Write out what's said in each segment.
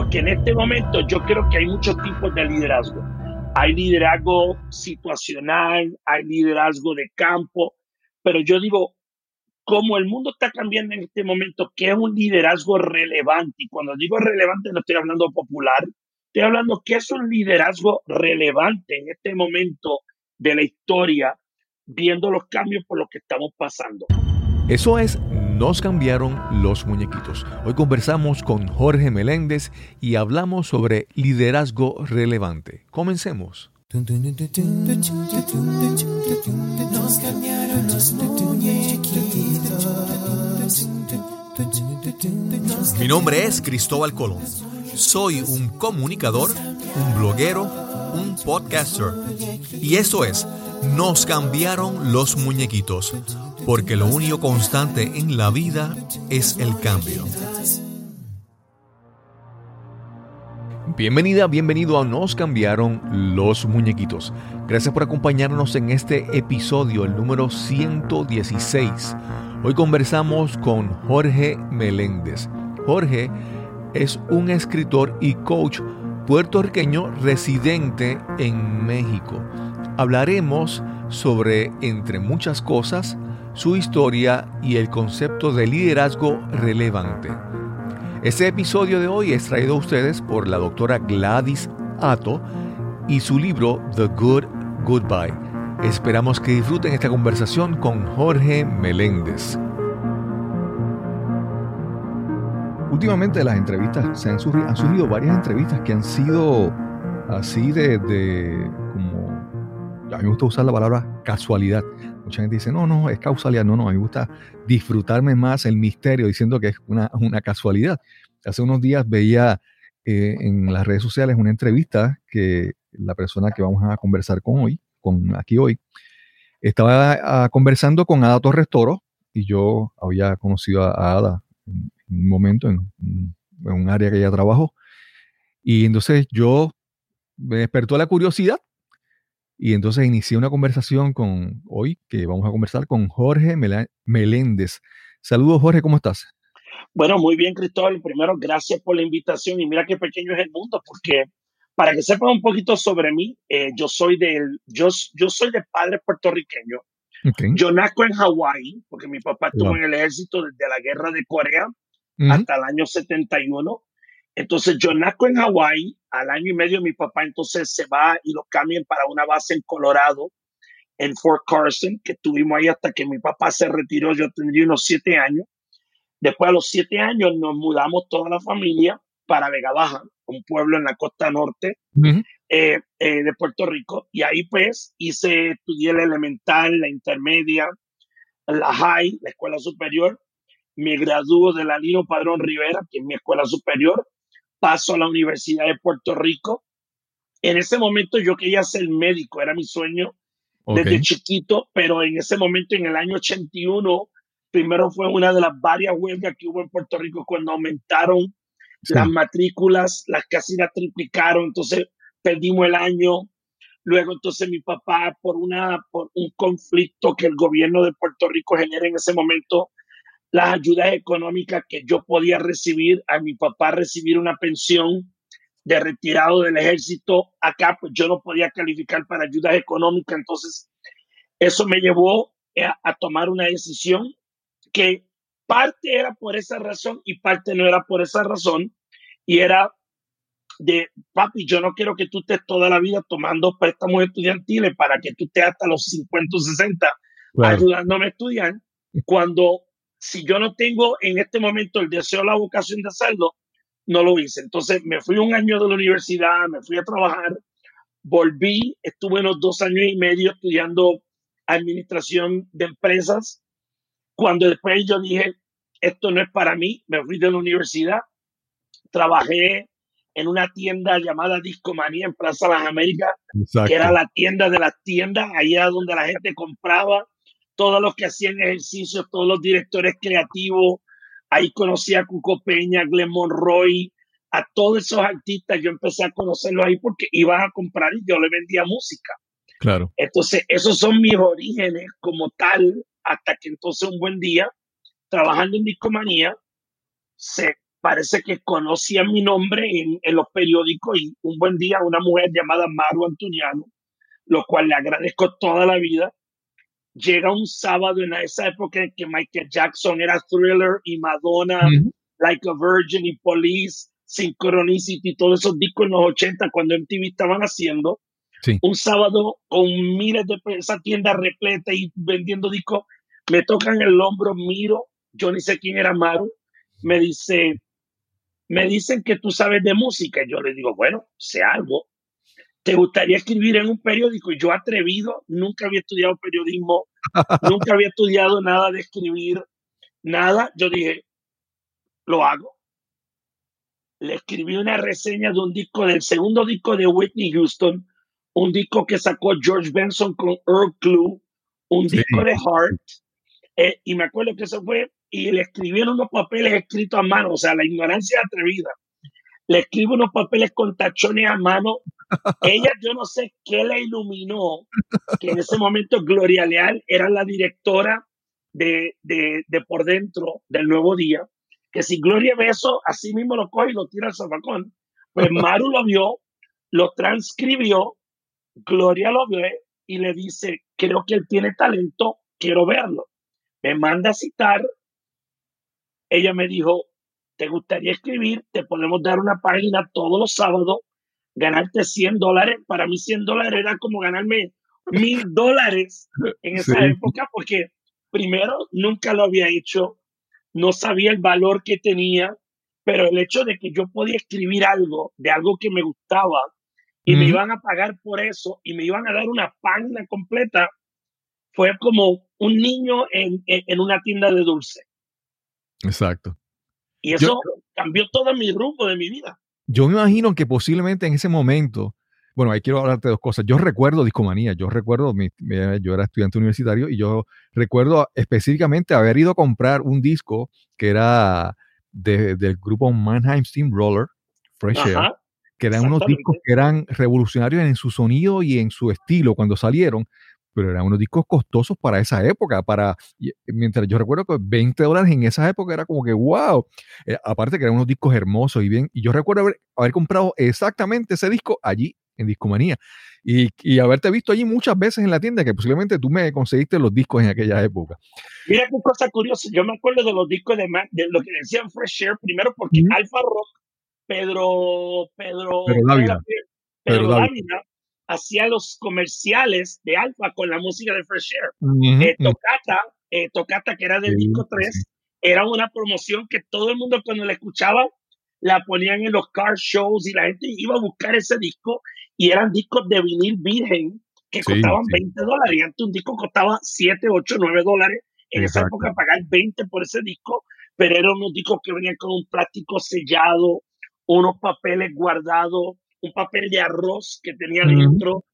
Porque en este momento yo creo que hay muchos tipos de liderazgo. Hay liderazgo situacional, hay liderazgo de campo, pero yo digo, como el mundo está cambiando en este momento, ¿qué es un liderazgo relevante? Y cuando digo relevante no estoy hablando popular, estoy hablando que es un liderazgo relevante en este momento de la historia, viendo los cambios por los que estamos pasando. Eso es Nos cambiaron los muñequitos. Hoy conversamos con Jorge Meléndez y hablamos sobre liderazgo relevante. Comencemos. Nos cambiaron los Mi nombre es Cristóbal Colón. Soy un comunicador, un bloguero, un podcaster. Y eso es, nos cambiaron los muñequitos, porque lo único constante en la vida es el cambio. Bienvenida, bienvenido a Nos cambiaron los muñequitos. Gracias por acompañarnos en este episodio, el número 116. Hoy conversamos con Jorge Meléndez. Jorge es un escritor y coach puertorriqueño residente en México. Hablaremos sobre, entre muchas cosas, su historia y el concepto de liderazgo relevante. Este episodio de hoy es traído a ustedes por la doctora Gladys Ato y su libro The Good Goodbye. Esperamos que disfruten esta conversación con Jorge Meléndez. Últimamente las entrevistas, se han surgido, han surgido varias entrevistas que han sido así de, de mí me gusta usar la palabra casualidad Mucha gente dice, no, no, es causalidad. No, no, a mí me gusta disfrutarme más el misterio diciendo que es una, casualidad. Hace unos días veía eh, en las redes sociales una entrevista que la persona que vamos a conversar con hoy, con aquí hoy, estaba ah, conversando con Ada Torres Toro y yo había conocido a, Ada en, un momento en, en, un área que ella trabajó. Y entonces yo me despertó la curiosidad y entonces inicié una conversación con hoy, que vamos a conversar con Jorge Meléndez. Saludos, Jorge, ¿cómo estás? Bueno, muy bien, Cristóbal. Primero, gracias por la invitación y mira qué pequeño es el mundo, porque para que sepan un poquito sobre mí, eh, yo soy del, yo, yo soy de padre puertorriqueño. Yo nazco en Hawái, porque mi papá estuvo en el ejército desde la guerra de Corea hasta el año 71. Entonces yo nazco en Hawái, al año y medio mi papá entonces se va y lo cambian para una base en Colorado, en Fort Carson, que estuvimos ahí hasta que mi papá se retiró, yo tendría unos siete años. Después a los siete años nos mudamos toda la familia para Vega Baja, un pueblo en la costa norte eh, eh, de Puerto Rico, y ahí pues hice, estudié la elemental, la intermedia, la high, la escuela superior, me graduó de la Lino Padrón Rivera, que es mi escuela superior, paso a la Universidad de Puerto Rico. En ese momento yo quería ser médico, era mi sueño desde chiquito, pero en ese momento, en el año 81, primero fue una de las varias huelgas que hubo en Puerto Rico cuando aumentaron las matrículas, las casi las triplicaron, entonces perdimos el año. Luego entonces mi papá, por, una, por un conflicto que el gobierno de Puerto Rico genera en ese momento, las ayudas económicas que yo podía recibir, a mi papá recibir una pensión de retirado del ejército, acá pues yo no podía calificar para ayudas económicas, entonces eso me llevó a, a tomar una decisión que parte era por esa razón y parte no era por esa razón, y era de, papi, yo no quiero que tú estés toda la vida tomando préstamos estudiantiles para que tú estés hasta los 50 o 60 ayudándome a estudiar, cuando si yo no tengo en este momento el deseo, la vocación de hacerlo, no lo hice. Entonces me fui un año de la universidad, me fui a trabajar, volví, estuve unos dos años y medio estudiando administración de empresas. Cuando después yo dije, esto no es para mí, me fui de la universidad, trabajé en una tienda llamada Discomanía en Plaza Las Américas, que era la tienda de las tiendas, allá donde la gente compraba todos los que hacían ejercicios, todos los directores creativos. Ahí conocí a Cuco Peña, Glenn Monroy, a todos esos artistas. Yo empecé a conocerlos ahí porque iban a comprar y yo le vendía música. Claro. Entonces, esos son mis orígenes como tal, hasta que entonces un buen día, trabajando en discomanía, se parece que conocía mi nombre en, en, los periódicos y un buen día una mujer llamada Maru Antuniano, lo cual le agradezco toda la vida, llega un sábado en esa época en que Michael Jackson era Thriller y Madonna, Like a Virgin y Police, Synchronicity, todos esos discos en los 80 cuando MTV estaban haciendo. Un sábado con miles de esa tienda repleta y vendiendo discos, me tocan el hombro, miro, yo ni sé quién era Maru, me dice, me dicen que tú sabes de música. Yo le digo, bueno, sé algo. ¿Te gustaría escribir en un periódico? Y yo atrevido, nunca había estudiado periodismo, nunca había estudiado nada de escribir, nada. Yo dije, lo hago. Le escribí una reseña de un disco, del segundo disco de Whitney Houston, un disco que sacó George Benson con Earl Clue, un disco de Heart. Eh, y me acuerdo que eso fue, y le escribieron unos papeles escritos a mano, o sea, la ignorancia atrevida. Le escribo unos papeles con tachones a mano ella, yo no sé qué la iluminó, que en ese momento Gloria Leal era la directora de, de, de Por Dentro del Nuevo Día, que si Gloria ve eso, así mismo lo coge y lo tira al zafacón. Pues Maru lo vio, lo transcribió, Gloria lo ve y le dice, creo que él tiene talento, quiero verlo. Me manda a citar. Ella me dijo, ¿te gustaría escribir? Te podemos dar una página todos los sábados ganarte 100 dólares, para mí 100 dólares era como ganarme mil dólares en esa época, porque primero nunca lo había hecho, no sabía el valor que tenía, pero el hecho de que yo podía escribir algo de algo que me gustaba y me iban a pagar por eso y me iban a dar una página completa, fue como un niño en, en, una tienda de dulce. Exacto. Y eso cambió todo mi rumbo de mi vida. Yo me imagino que posiblemente en ese momento, bueno, ahí quiero hablarte de dos cosas. Yo recuerdo Discomanía, yo recuerdo, mi, yo era estudiante universitario y yo recuerdo específicamente haber ido a comprar un disco que era del grupo Mannheim Steamroller, Fresh Air, que eran unos discos que eran revolucionarios en su sonido y en su estilo cuando salieron pero eran unos discos costosos para esa época. Para, mientras yo recuerdo que 20 dólares en esa época era como que wow. Eh, aparte que eran unos discos hermosos y bien. Y yo recuerdo haber, haber comprado exactamente ese disco allí en Discomanía. Y, y, haberte visto allí muchas veces en la tienda, que posiblemente tú me conseguiste los discos en aquella época. Mira qué cosa curiosa. Yo me acuerdo de los discos de, de lo que decían Fresh Air, primero porque Alfa Rock, Pedro, Pedro, Pedro Dávila, Pedro, Dávila hacía los comerciales de Alfa con la música de Fresh Air. Eh, Tocata, eh, Tocata, que era del disco 3, era una promoción que todo el mundo cuando la escuchaba la ponían en los car shows y la gente iba a buscar ese disco y eran discos de vinil virgen que costaban 20 dólares y antes un disco costaba 7, 8, 9 dólares. En esa época pagar 20 por ese disco, pero eran unos discos que venían con un plástico sellado, unos papeles guardados, un papel de arroz que tenía dentro,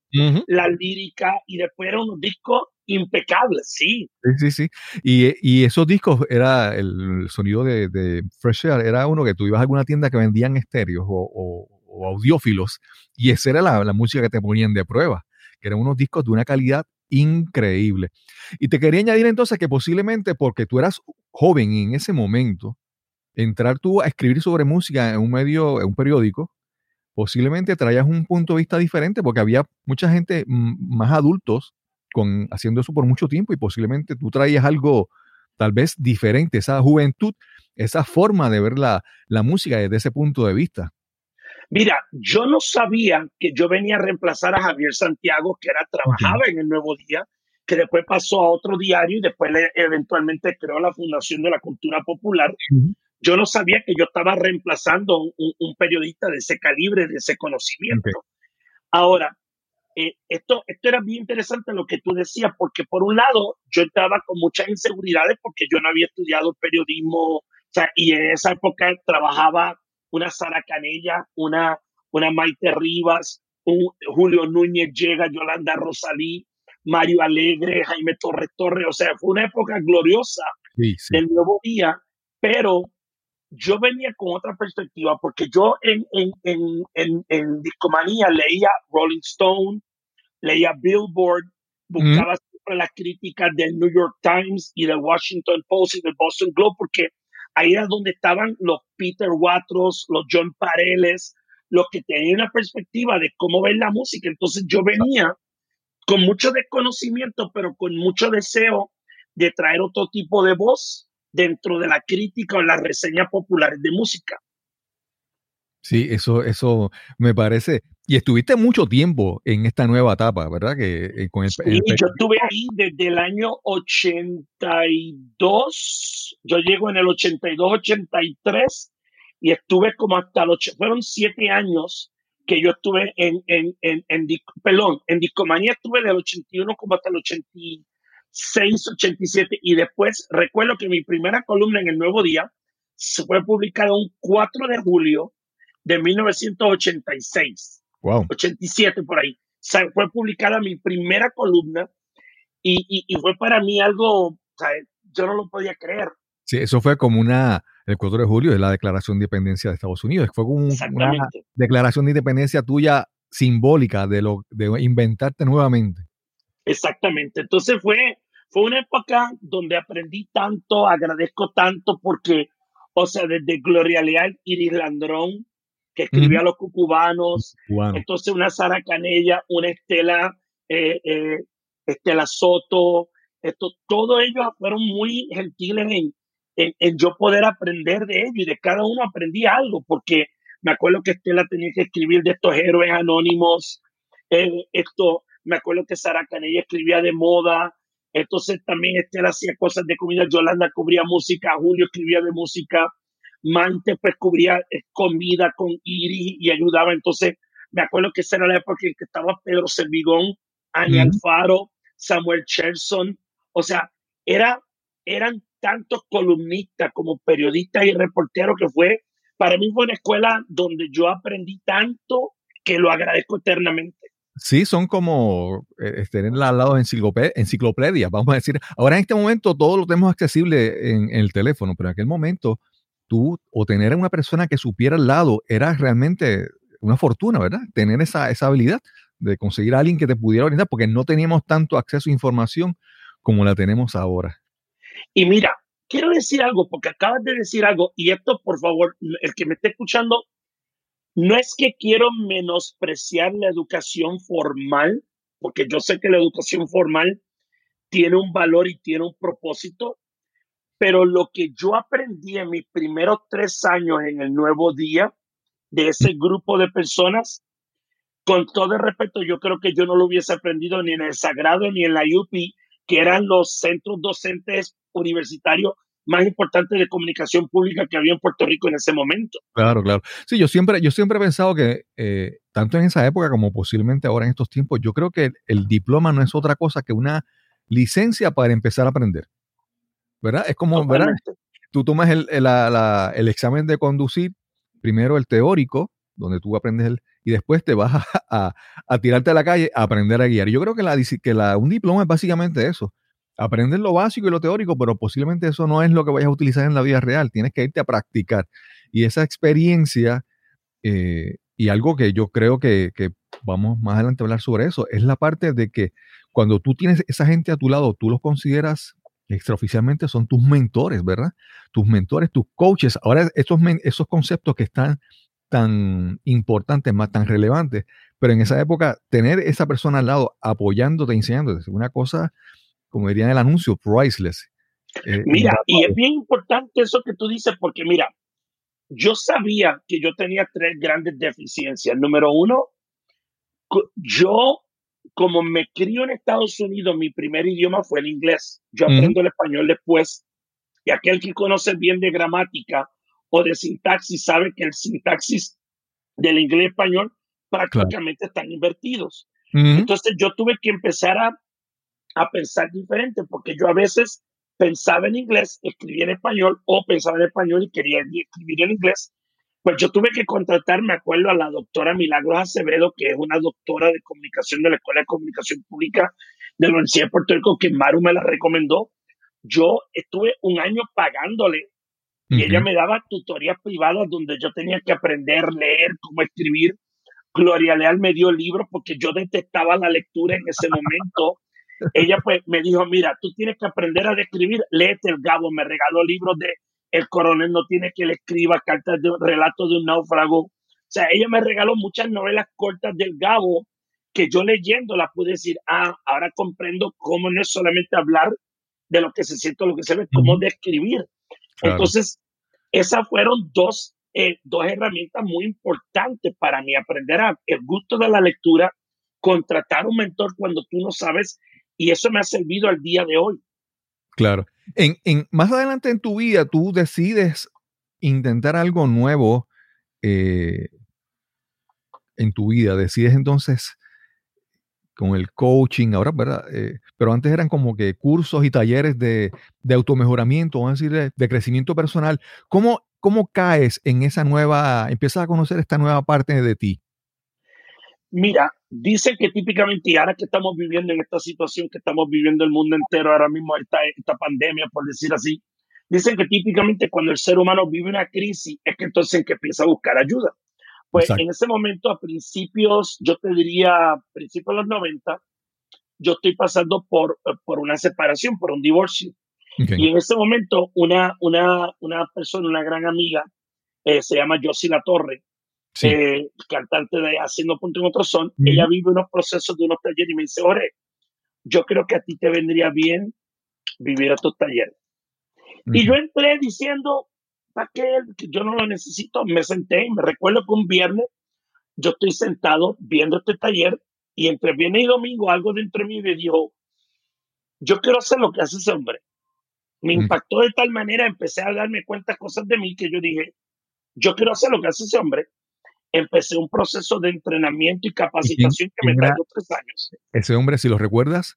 la lírica, y después eran unos discos impecables, sí. Sí, sí, sí. Y, y esos discos, era el sonido de, de, Fresh Air, era uno que tú ibas a alguna tienda que vendían estéreos o, o, audiófilos, y esa era la, la música que te ponían de prueba, que eran unos discos de una calidad increíble. Y te quería añadir entonces que posiblemente porque tú eras joven en ese momento, entrar tú a escribir sobre música en un medio, en un periódico, posiblemente traías un punto de vista diferente porque había mucha gente más adultos con, haciendo eso por mucho tiempo y posiblemente tú traías algo tal vez diferente, esa juventud, esa forma de ver la, la música desde ese punto de vista. Mira, yo no sabía que yo venía a reemplazar a Javier Santiago, que era trabajaba en el Nuevo Día, que después pasó a otro diario y después eventualmente creó la Fundación de la Cultura Popular. Yo no sabía que yo estaba reemplazando un, un periodista de ese calibre, de ese conocimiento. Ahora, eh, esto, esto era bien interesante lo que tú decías, porque por un lado yo estaba con muchas inseguridades porque yo no había estudiado periodismo, o sea, y en esa época trabajaba una Sara Canella, una, una Maite Rivas, un Julio Núñez llega, Yolanda Rosalí, Mario Alegre, Jaime Torres Torres, o sea, fue una época gloriosa del nuevo día, pero yo venía con otra perspectiva porque yo en, en, en, en, en Discomanía leía Rolling Stone, leía Billboard, buscaba siempre las críticas del New York Times y del Washington Post y del Boston Globe porque ahí era donde estaban los Peter Watros, los John Pareles, los que tenían una perspectiva de cómo ver la música. Entonces yo venía con mucho desconocimiento, pero con mucho deseo de traer otro tipo de voz dentro de la crítica o las reseñas populares de música. Sí, eso, eso me parece. Y estuviste mucho tiempo en esta nueva etapa, ¿verdad? Que eh, con el, sí, yo estuve ahí desde el año 82. Yo llego en el 82, 83 y estuve como hasta los. Fueron siete años que yo estuve en, en, en, en, pelón, en Discomanía estuve del 81 como hasta el 86, 87 y después recuerdo que mi primera columna en el Nuevo Día se fue publicada un 4 de julio de 1986. Wow. 87 por ahí. fue publicada mi primera columna y, y, fue para mí algo, o sea, yo no lo podía creer. Sí, eso fue como una, el 4 de julio es la declaración de independencia de Estados Unidos. Fue como una declaración de independencia tuya simbólica de lo de inventarte nuevamente. Exactamente. Entonces fue, fue una época donde aprendí tanto, agradezco tanto porque, o sea, desde Gloria Leal, Iris Landrón, que escribía a los cucubanos. Entonces una Sara Canella, una Estela, eh, eh, Estela Soto, esto, todos ellos fueron muy gentiles en, en, yo poder aprender de ellos y de cada uno aprendí algo, porque me acuerdo que Estela tenía que escribir de estos héroes anónimos, eh, esto, me acuerdo que Sara Canella escribía de moda, entonces también Estela hacía cosas de comida, Yolanda cubría música, Julio escribía de música, Mante pues cubría eh, comida con Iris y ayudaba. Entonces, me acuerdo que esa era la época en que estaba Pedro Servigón, Ani Alfaro, Samuel Cherson. O sea, era, eran tantos columnistas como periodistas y reporteros que fue, para mí fue una escuela donde yo aprendí tanto que lo agradezco eternamente. Sí, son como eh, tener al lado de enciclopedia, vamos a decir. Ahora en este momento todo lo tenemos accesible en, en el teléfono, pero en aquel momento tú o tener a una persona que supiera al lado era realmente una fortuna, ¿verdad? Tener esa, esa habilidad de conseguir a alguien que te pudiera orientar, porque no teníamos tanto acceso a información como la tenemos ahora. Y mira, quiero decir algo, porque acabas de decir algo, y esto, por favor, el que me esté escuchando, no es que quiero menospreciar la educación formal, porque yo sé que la educación formal tiene un valor y tiene un propósito, pero lo que yo aprendí en mis primeros tres años en el nuevo día de ese grupo de personas, con todo el respeto, yo creo que yo no lo hubiese aprendido ni en el Sagrado ni en la UPI, que eran los centros docentes universitarios más importantes de comunicación pública que había en Puerto Rico en ese momento. Claro, claro. Sí, yo siempre, yo siempre he pensado que eh, tanto en esa época como posiblemente ahora en estos tiempos, yo creo que el diploma no es otra cosa que una licencia para empezar a aprender. ¿verdad? Es como, ¿verdad? Tú tomas el, el, examen de conducir, primero el teórico, donde tú aprendes el, y después te vas a, a, tirarte a la calle a aprender a guiar. Yo creo que, la, que la, un diploma es básicamente eso. Aprender lo básico y lo teórico, pero posiblemente eso no es lo que vayas a utilizar en la vida real. Tienes que irte a practicar. Y esa experiencia, eh, y algo que yo creo que, vamos más adelante a hablar sobre eso, es la parte de que cuando tú tienes esa gente a tu lado, tú los consideras extraoficialmente son tus mentores, ¿verdad? Tus mentores, tus coaches. Ahora, esos, esos conceptos que están tan importantes, más tan relevantes, pero en esa época, tener esa persona al lado apoyándote, enseñándote, una cosa, como diría en el anuncio, priceless. Eh, mira, y es bien importante eso que tú dices, porque mira, yo sabía que yo tenía tres grandes deficiencias. Número uno, yo como me crío en Estados Unidos, mi primer idioma fue el inglés. Yo aprendo el español después. Y aquel que conoce bien de gramática o de sintaxis sabe que el sintaxis del inglés español prácticamente están invertidos. Entonces yo tuve que empezar a, a pensar diferente porque yo a veces pensaba en inglés, escribía en español o pensaba en español y quería escribir en inglés pues yo tuve que contratar, me acuerdo, a la doctora Milagros Acevedo, que es una doctora de comunicación de la Escuela de Comunicación Pública de la Universidad de Puerto Rico, que Maru me la recomendó. Yo estuve un año pagándole y ella me daba tutorías privadas donde yo tenía que aprender, leer, cómo escribir. Gloria Leal me dio libros porque yo detestaba la lectura en ese momento. Ella pues me dijo, mira, tú tienes que aprender a escribir, léete el Gabo, me regaló libros de el coronel no tiene que le escriba cartas de relatos de un náufrago. O sea, ella me regaló muchas novelas cortas del Gabo que yo leyéndolas pude decir, ah, ahora comprendo cómo no es solamente hablar de lo que se siente lo que se ve, cómo describir. Entonces, esas fueron dos, eh, dos herramientas muy importantes para mí, aprender a, el gusto de la lectura, contratar un mentor cuando tú no sabes, y eso me ha servido al día de hoy. Claro. En, en, más adelante en tu vida, tú decides intentar algo nuevo eh, en tu vida. Decides entonces con el coaching, ahora, ¿verdad? Eh, pero antes eran como que cursos y talleres de, de automejoramiento, vamos a decir, de, crecimiento personal. ¿Cómo, ¿Cómo caes en esa nueva, empiezas a conocer esta nueva parte de ti? Mira, dice que típicamente, y ahora que estamos viviendo en esta situación que estamos viviendo el mundo entero, ahora mismo esta, esta pandemia, por decir así, dicen que típicamente cuando el ser humano vive una crisis es que entonces que empieza a buscar ayuda. Pues en ese momento, a principios, yo te diría, principios de los 90, yo estoy pasando por, por una separación, por un divorcio. Y en ese momento, una, una, una persona, una gran amiga, eh, se llama Josie La Torre, eh, cantante de Haciendo Punto en Otro Son, ella vive unos procesos de unos talleres y me dice, Ore, yo creo que a ti te vendría bien vivir a estos talleres. Y yo entré diciendo, ¿para qué? Yo no lo necesito. Me senté y me recuerdo que un viernes yo estoy sentado viendo este taller y entre viernes y domingo algo dentro de mí me dijo, yo quiero hacer lo que hace ese hombre. Me impactó de tal manera, empecé a darme cuenta cosas de mí que yo dije, yo quiero hacer lo que hace ese hombre. Empecé un proceso de entrenamiento y capacitación que me tardó tres años. ¿Ese hombre, si lo recuerdas?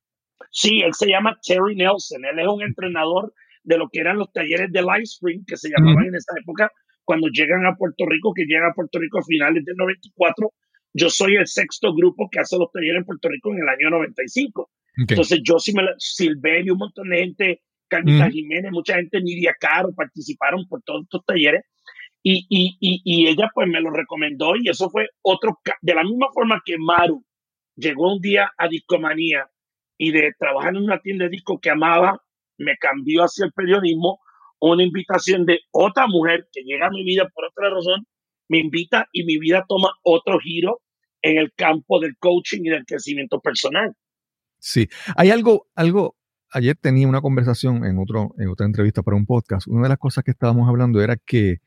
Sí, él se llama Terry Nelson. Él es un entrenador de lo que eran los talleres de Livestream, que se llamaban en esa época, cuando llegan a Puerto Rico, que llegan a Puerto Rico a finales del 94. Yo soy el sexto grupo que hace los talleres en Puerto Rico en el año 95. Entonces yo sí me Silverio, un montón de gente, Carmita Jiménez, mucha gente, Nidia Caro, participaron por todos estos talleres. Y, y, y, y, ella pues me lo recomendó y eso fue otro, de la misma forma que Maru llegó un día a Discomanía y de trabajar en una tienda de disco que amaba, me cambió hacia el periodismo, una invitación de otra mujer que llega a mi vida por otra razón, me invita y mi vida toma otro giro en el campo del coaching y del crecimiento personal. Sí, hay algo, algo, ayer tenía una conversación en, otro, en otra entrevista para un podcast, una de las cosas que estábamos hablando era que,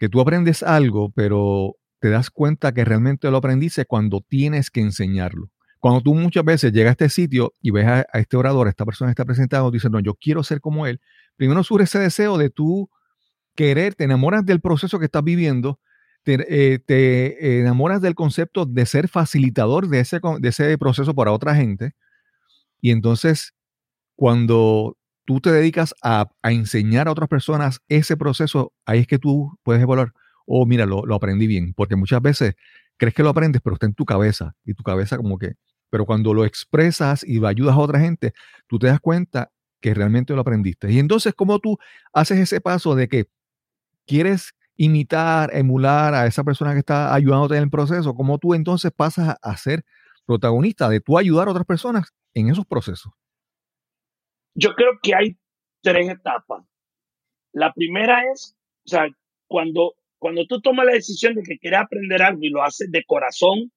que tú aprendes algo, pero te das cuenta que realmente lo aprendiste cuando tienes que enseñarlo. Cuando tú muchas veces llegas a este sitio y ves a, este orador, a esta persona que está presentando, dices, no, yo quiero ser como él, primero surge ese deseo de tú querer, te enamoras del proceso que estás viviendo, te, eh, enamoras del concepto de ser facilitador de ese, de ese proceso para otra gente. Y entonces, cuando tú te dedicas a, enseñar a otras personas ese proceso, ahí es que tú puedes evaluar, oh, mira, lo, lo aprendí bien. Porque muchas veces crees que lo aprendes, pero está en tu cabeza. Y tu cabeza como que pero cuando lo expresas y ayudas a otra gente, tú te das cuenta que realmente lo aprendiste. Y entonces, ¿cómo tú haces ese paso de que quieres imitar, emular a esa persona que está ayudándote en el proceso? ¿Cómo tú entonces pasas a ser protagonista de tú ayudar a otras personas en esos procesos? Yo creo que hay tres etapas. La primera es, o sea, cuando, cuando tú tomas la decisión de que quieres aprender algo y lo haces de corazón,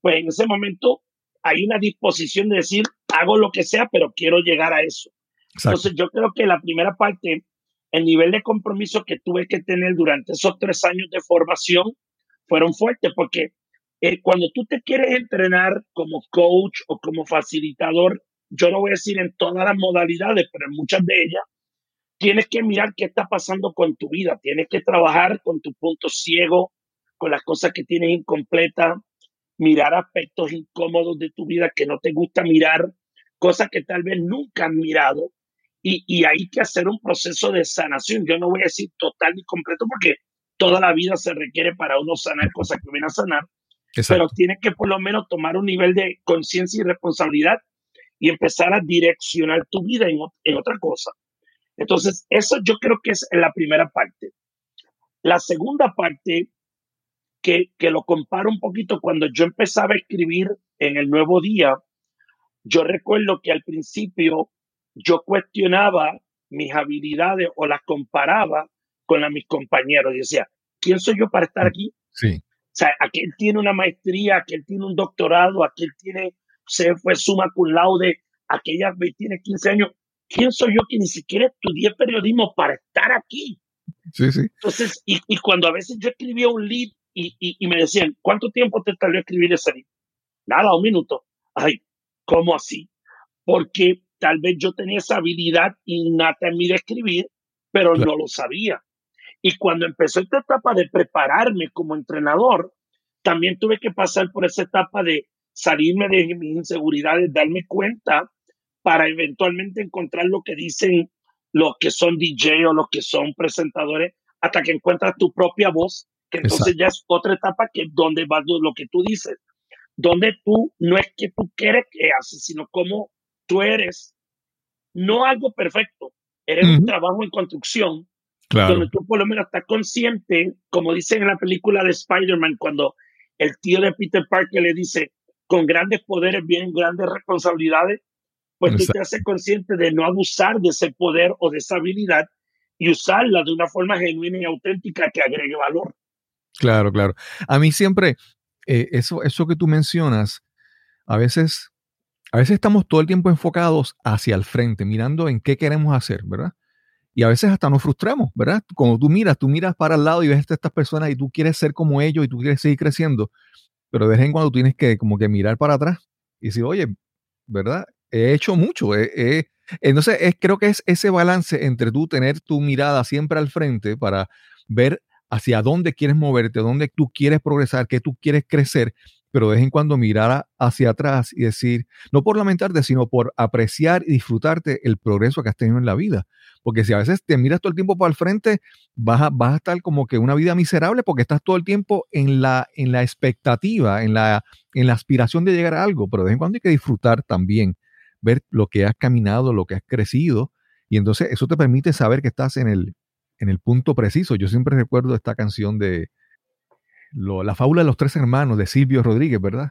pues en ese momento hay una disposición de decir, hago lo que sea, pero quiero llegar a eso. Entonces yo creo que la primera parte, el nivel de compromiso que tuve que tener durante esos tres años de formación fueron fuertes, porque eh, cuando tú te quieres entrenar como coach o como facilitador, yo no voy a decir en todas las modalidades, pero en muchas de ellas, tienes que mirar qué está pasando con tu vida, tienes que trabajar con tu punto ciego, con las cosas que tienes incompletas, mirar aspectos incómodos de tu vida que no te gusta mirar, cosas que tal vez nunca has mirado, y, y hay que hacer un proceso de sanación. Yo no voy a decir total y completo porque toda la vida se requiere para uno sanar cosas que vienen a sanar, pero tienes que por lo menos tomar un nivel de conciencia y responsabilidad y empezar a direccionar tu vida en, en otra cosa. Entonces, eso yo creo que es la primera parte. La segunda parte que, lo comparo un poquito cuando yo empezaba a escribir en el nuevo día, yo recuerdo que al principio yo cuestionaba mis habilidades o las comparaba con las de mis compañeros. Y decía, ¿quién soy yo para estar aquí? Sí. O sea, aquel tiene una maestría, aquel tiene un doctorado, aquel tiene, se fue suma cum laude, aquella tiene 15 años. ¿Quién soy yo que ni siquiera estudié periodismo para estar aquí? Sí, sí. Entonces, y, y cuando a veces yo escribía un lead y, y, y me decían, ¿cuánto tiempo te tardó escribir ese lead? Nada, un minuto. Ay, ¿cómo así? Porque tal vez yo tenía esa habilidad innata en mí de escribir, pero no lo sabía. Y cuando empezó esta etapa de prepararme como entrenador, también tuve que pasar por esa etapa de salirme de mis inseguridades, darme cuenta para eventualmente encontrar lo que dicen los que son DJ o los que son presentadores, hasta que encuentras tu propia voz, que entonces ya es otra etapa que donde va lo que tú dices, donde tú no es que tú quieres que haces, sino como tú eres, no algo perfecto, eres un trabajo en construcción, donde tú por lo menos estás consciente, como dicen en la película de Spider-Man, cuando el tío de Peter Parker le dice, con grandes poderes vienen grandes responsabilidades, pues tú te haces consciente de no abusar de ese poder o de esa habilidad y usarla de una forma genuina y auténtica que agregue valor. Claro, claro. A mí siempre, eh, eso, eso que tú mencionas, a veces, a veces estamos todo el tiempo enfocados hacia el frente, mirando en qué queremos hacer, ¿verdad? Y a veces hasta nos frustramos, ¿verdad? Cuando tú miras, tú miras para el lado y ves a estas personas y tú quieres ser como ellos y tú quieres seguir creciendo, pero de vez en cuando tienes que como que mirar para atrás y decir, oye, ¿verdad? He hecho mucho. entonces, es, creo que es ese balance entre tú tener tu mirada siempre al frente para ver hacia dónde quieres moverte, dónde tú quieres progresar, qué tú quieres crecer, pero de vez en cuando mirar hacia atrás y decir, no por lamentarte, sino por apreciar y disfrutarte el progreso que has tenido en la vida. Porque si a veces te miras todo el tiempo para el frente, vas a, vas a estar como que una vida miserable porque estás todo el tiempo en la, en la expectativa, en la, en la aspiración de llegar a algo, pero de vez en cuando hay que disfrutar también, ver lo que has caminado, lo que has crecido, y entonces eso te permite saber que estás en el, en el punto preciso. Yo siempre recuerdo esta canción de La fábula de los tres hermanos de Silvio Rodríguez, ¿verdad?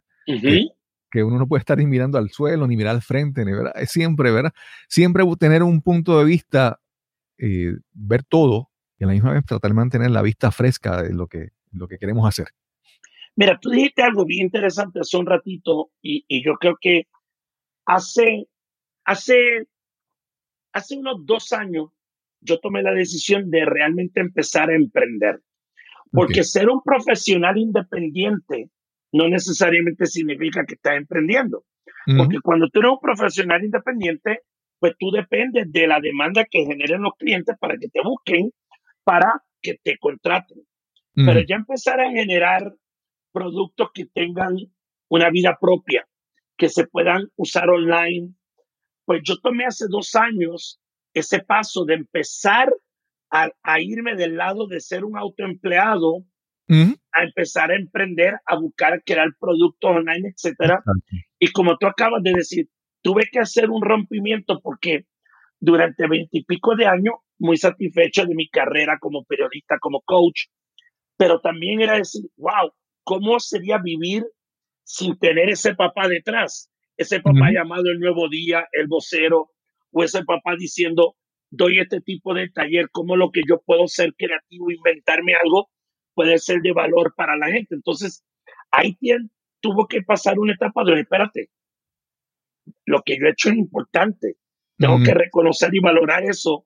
que, uno no puede estar ni mirando al suelo, ni mirar al frente, ni, ¿verdad? Es siempre, ¿verdad? Siempre tener un punto de vista, eh, ver todo, y a la misma vez tratar de mantener la vista fresca de lo que, lo que queremos hacer. Mira, tú dijiste algo bien interesante hace un ratito, y, y yo creo que hace, hace, hace unos dos años yo tomé la decisión de realmente empezar a emprender. Porque ser un profesional independiente no necesariamente significa que estás emprendiendo. Porque cuando tú eres un profesional independiente, pues tú dependes de la demanda que generen los clientes para que te busquen, para que te contraten. Pero ya empezar a generar productos que tengan una vida propia, que se puedan usar online. Pues yo tomé hace dos años ese paso de empezar a, irme del lado de ser un autoempleado a empezar a emprender, a buscar crear productos online, etcétera. Y como tú acabas de decir, tuve que hacer un rompimiento porque durante veintipico de años, muy satisfecho de mi carrera como periodista, como coach, pero también era decir, wow, ¿cómo sería vivir sin tener ese papá detrás? Ese papá llamado el nuevo día, el vocero, o ese papá diciendo, doy este tipo de taller, como lo que yo puedo ser creativo, inventarme algo, puede ser de valor para la gente. Entonces, ahí tuvo que pasar una etapa de, espérate, lo que yo he hecho es importante. Tengo que reconocer y valorar eso,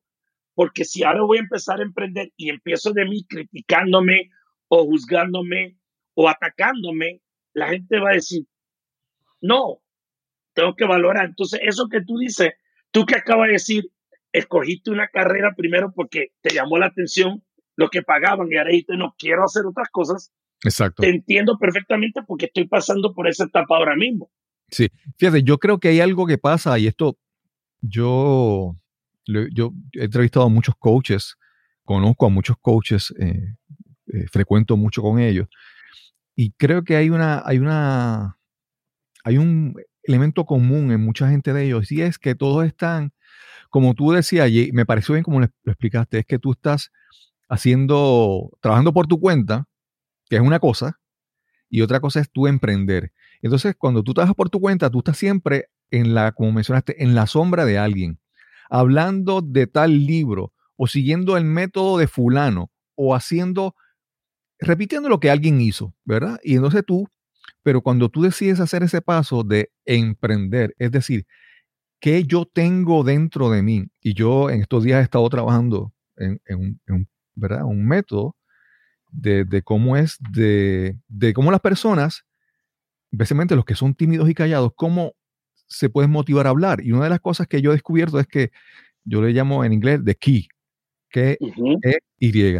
porque si ahora voy a empezar a emprender y empiezo de mí criticándome o juzgándome o atacándome, la gente va a decir, no, tengo que valorar. Entonces, eso que tú dices, tú que acabas de decir, escogiste una carrera primero porque te llamó la atención lo que pagaban y ahora dijiste, no quiero hacer otras cosas. Exacto. Te entiendo perfectamente porque estoy pasando por esa etapa ahora mismo. Sí, fíjate, yo creo que hay algo que pasa y esto, yo, yo he entrevistado a muchos coaches, conozco a muchos coaches, eh, eh, frecuento mucho con ellos y creo que hay una, hay una, hay un elemento común en mucha gente de ellos y es que todos están como tú decías, me pareció bien como lo explicaste, es que tú estás haciendo, trabajando por tu cuenta, que es una cosa, y otra cosa es tú emprender. Entonces, cuando tú trabajas por tu cuenta, tú estás siempre en la, como mencionaste, en la sombra de alguien. hablando de tal libro o siguiendo el método de fulano o haciendo, repitiendo lo que alguien hizo, ¿verdad? Y entonces tú, pero cuando tú decides hacer ese paso de emprender, es decir, ¿qué yo tengo dentro de mí? Y yo en estos días he estado trabajando en, un, ¿verdad? un método de, cómo es, de, de cómo las personas, especialmente los que son tímidos y callados, cómo se pueden motivar a hablar. Y una de las cosas que yo he descubierto es que yo le llamo en inglés the key, que es Y,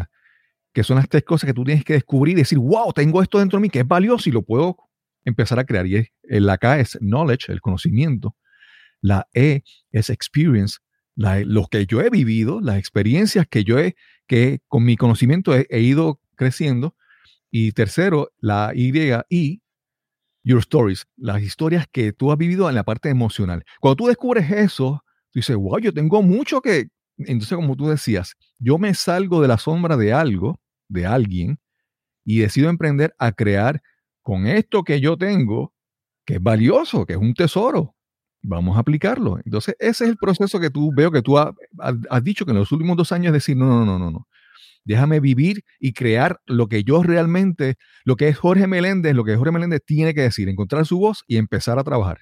que son las tres cosas que tú tienes que descubrir y decir, wow, tengo esto dentro de mí que es valioso y lo puedo empezar a crear. Y es, la K es knowledge, el conocimiento. La E es experience, lo que yo he vivido, las experiencias que yo he, que con mi conocimiento he, ido creciendo. Y tercero, la Y, y your stories, las historias que tú has vivido en la parte emocional. Cuando tú descubres eso, tú dices, wow, yo tengo mucho que... Entonces, como tú decías, yo me salgo de la sombra de algo, de alguien, y decido emprender a crear con esto que yo tengo, que es valioso, que es un tesoro. Vamos a aplicarlo. Entonces, ese es el proceso que tú veo que tú has, dicho que en los últimos dos años es decir, no, no, no, no, no. Déjame vivir y crear lo que yo realmente, lo que es Jorge Meléndez, lo que Jorge Meléndez tiene que decir, encontrar su voz y empezar a trabajar.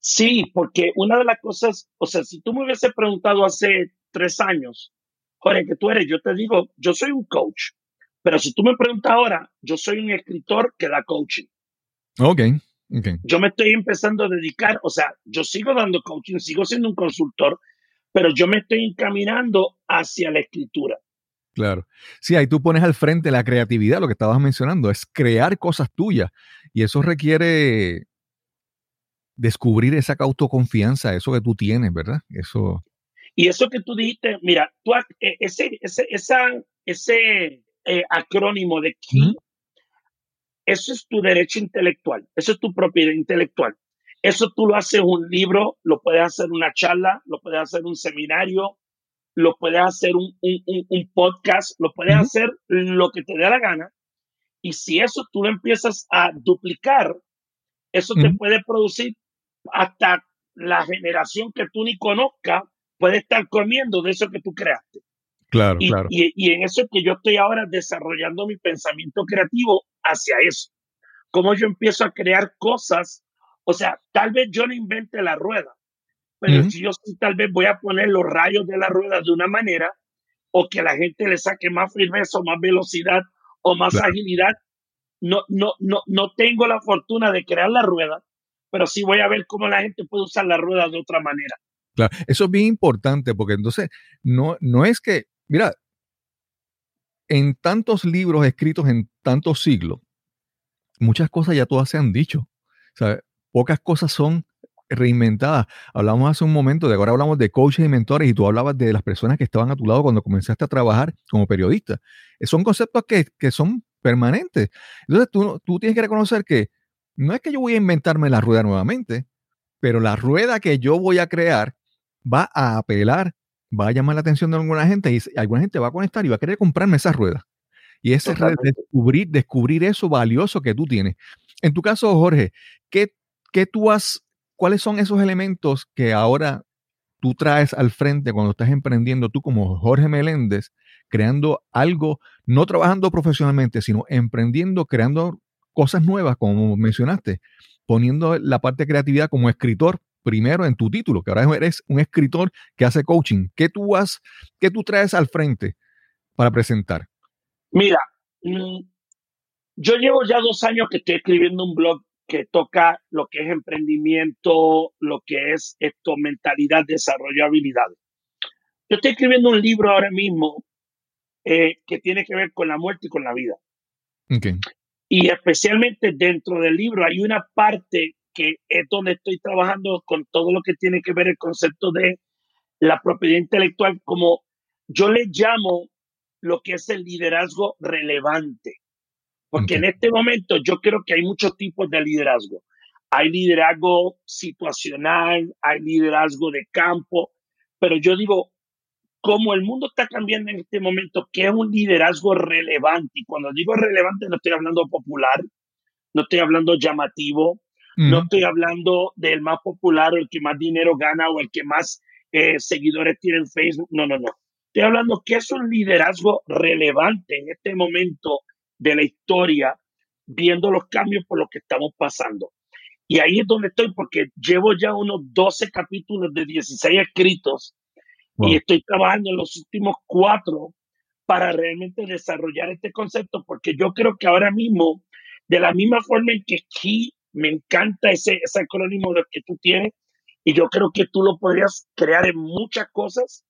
Sí, porque una de las cosas, o sea, si tú me hubiese preguntado hace tres años, Jorge, que tú eres, yo te digo, yo soy un coach, pero si tú me preguntas ahora, yo soy un escritor que da coaching. Ok. Yo me estoy empezando a dedicar, o sea, yo sigo dando coaching, sigo siendo un consultor, pero yo me estoy encaminando hacia la escritura. Claro. Sí, ahí tú pones al frente la creatividad, lo que estabas mencionando, es crear cosas tuyas. Y eso requiere descubrir esa autoconfianza, eso que tú tienes, ¿verdad? Eso. Y eso que tú dijiste, mira, tú, e, ese, ese, esa, ese eh, acrónimo de KEY, eso es tu derecho intelectual, eso es tu propiedad intelectual. Eso tú lo haces un libro, lo puedes hacer una charla, lo puedes hacer un seminario, lo puedes hacer un, un, podcast, lo puedes hacer lo que te dé la gana. Y si eso tú lo empiezas a duplicar, eso te puede producir hasta la generación que tú ni conozcas, puede estar comiendo de eso que tú creaste. Claro, claro. Y, y, en eso es que yo estoy ahora desarrollando mi pensamiento creativo hacia eso. Cómo yo empiezo a crear cosas. O sea, tal vez yo no invente la rueda, pero si yo tal vez voy a poner los rayos de la rueda de una manera o que la gente le saque más firmeza o más velocidad o más agilidad. No, no, no, no tengo la fortuna de crear la rueda, pero sí voy a ver cómo la gente puede usar la rueda de otra manera. Claro, eso es bien importante porque entonces no, no es que, mira, en tantos libros escritos en tantos siglos, muchas cosas ya todas se han dicho. Pocas cosas son reinventada. Hablamos hace un momento de ahora hablamos de coaches y mentores y tú hablabas de las personas que estaban a tu lado cuando comenzaste a trabajar como periodista. Eh, son conceptos que, que son permanentes. Entonces tú, tú tienes que reconocer que no es que yo voy a inventarme la rueda nuevamente, pero la rueda que yo voy a crear va a apelar, va a llamar la atención de alguna gente y alguna gente va a conectar y va a querer comprarme esa rueda. Y ese es descubrir, descubrir eso valioso que tú tienes. En tu caso, Jorge, ¿qué, qué tú has ¿cuáles son esos elementos que ahora tú traes al frente cuando estás emprendiendo tú como Jorge Meléndez, creando algo, no trabajando profesionalmente, sino emprendiendo, creando cosas nuevas, como mencionaste, poniendo la parte de creatividad como escritor primero en tu título, que ahora eres un escritor que hace coaching. ¿Qué tú, has, qué tú traes al frente para presentar? Mira, mm, yo llevo ya dos años que estoy escribiendo un blog que toca lo que es emprendimiento, lo que es esto, mentalidad, desarrollo, habilidades. Yo estoy escribiendo un libro ahora mismo eh, que tiene que ver con la muerte y con la vida. Y especialmente dentro del libro hay una parte que es donde estoy trabajando con todo lo que tiene que ver el concepto de la propiedad intelectual, como yo le llamo lo que es el liderazgo relevante. Porque en este momento yo creo que hay muchos tipos de liderazgo. Hay liderazgo situacional, hay liderazgo de campo, pero yo digo, como el mundo está cambiando en este momento, ¿qué es un liderazgo relevante? Y cuando digo relevante no estoy hablando popular, no estoy hablando llamativo, no estoy hablando del más popular o el que más dinero gana o el que más eh, seguidores tiene Facebook. No, no, no. Estoy hablando que es un liderazgo relevante en este momento de la historia, viendo los cambios por los que estamos pasando. Y ahí es donde estoy, porque llevo ya unos 12 capítulos de 16 escritos y estoy trabajando en los últimos cuatro para realmente desarrollar este concepto, porque yo creo que ahora mismo, de la misma forma en que aquí me encanta ese, ese acrónimo que tú tienes, y yo creo que tú lo podrías crear en muchas cosas,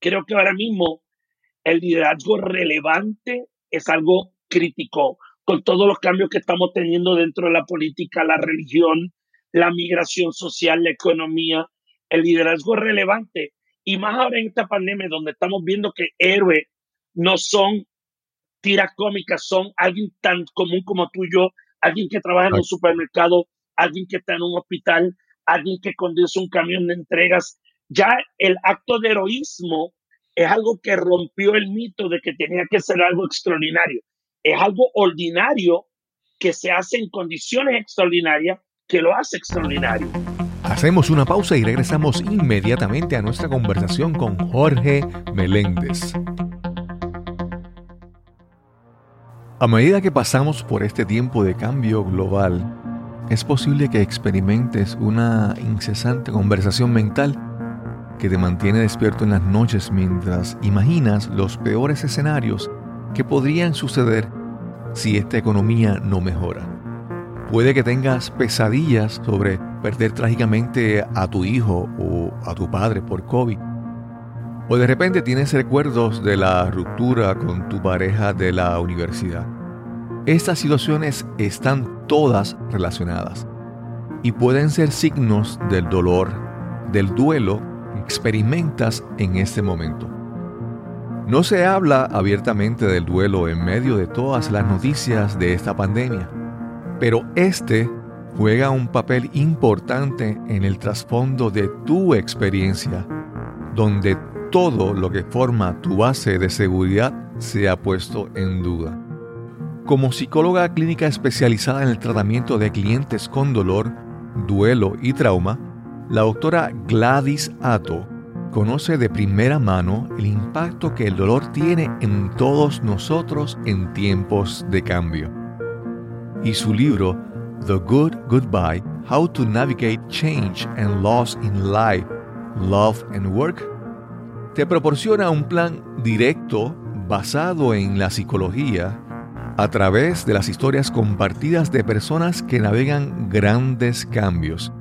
creo que ahora mismo el liderazgo relevante es algo crítico con todos los cambios que estamos teniendo dentro de la política, la religión, la migración social, la economía, el liderazgo relevante. Y más ahora en esta pandemia donde estamos viendo que héroes no son tiras cómicas, son alguien tan común como tú y yo, alguien que trabaja en un supermercado, alguien que está en un hospital, alguien que conduce un camión de entregas. Ya el acto de heroísmo es algo que rompió el mito de que tenía que ser algo extraordinario. Es algo ordinario que se hace en condiciones extraordinarias que lo hace extraordinario. Hacemos una pausa y regresamos inmediatamente a nuestra conversación con Jorge Meléndez. A medida que pasamos por este tiempo de cambio global, es posible que experimentes una incesante conversación mental que te mantiene despierto en las noches mientras imaginas los peores escenarios que podrían suceder si esta economía no mejora. Puede que tengas pesadillas sobre perder trágicamente a tu hijo o a tu padre por COVID. O de repente tienes recuerdos de la ruptura con tu pareja de la universidad. Estas situaciones están todas relacionadas y pueden ser signos del dolor, del duelo que experimentas en este momento. No se habla abiertamente del duelo en medio de todas las noticias de esta pandemia, pero este juega un papel importante en el trasfondo de tu experiencia, donde todo lo que forma tu base de seguridad se ha puesto en duda. Como psicóloga clínica especializada en el tratamiento de clientes con dolor, duelo y trauma, la doctora Gladys Atto conoce de primera mano el impacto que el dolor tiene en todos nosotros en tiempos de cambio. Y su libro, The Good Goodbye, How to Navigate Change and Loss in Life, Love and Work, te proporciona un plan directo basado en la psicología a través de las historias compartidas de personas que navegan grandes cambios.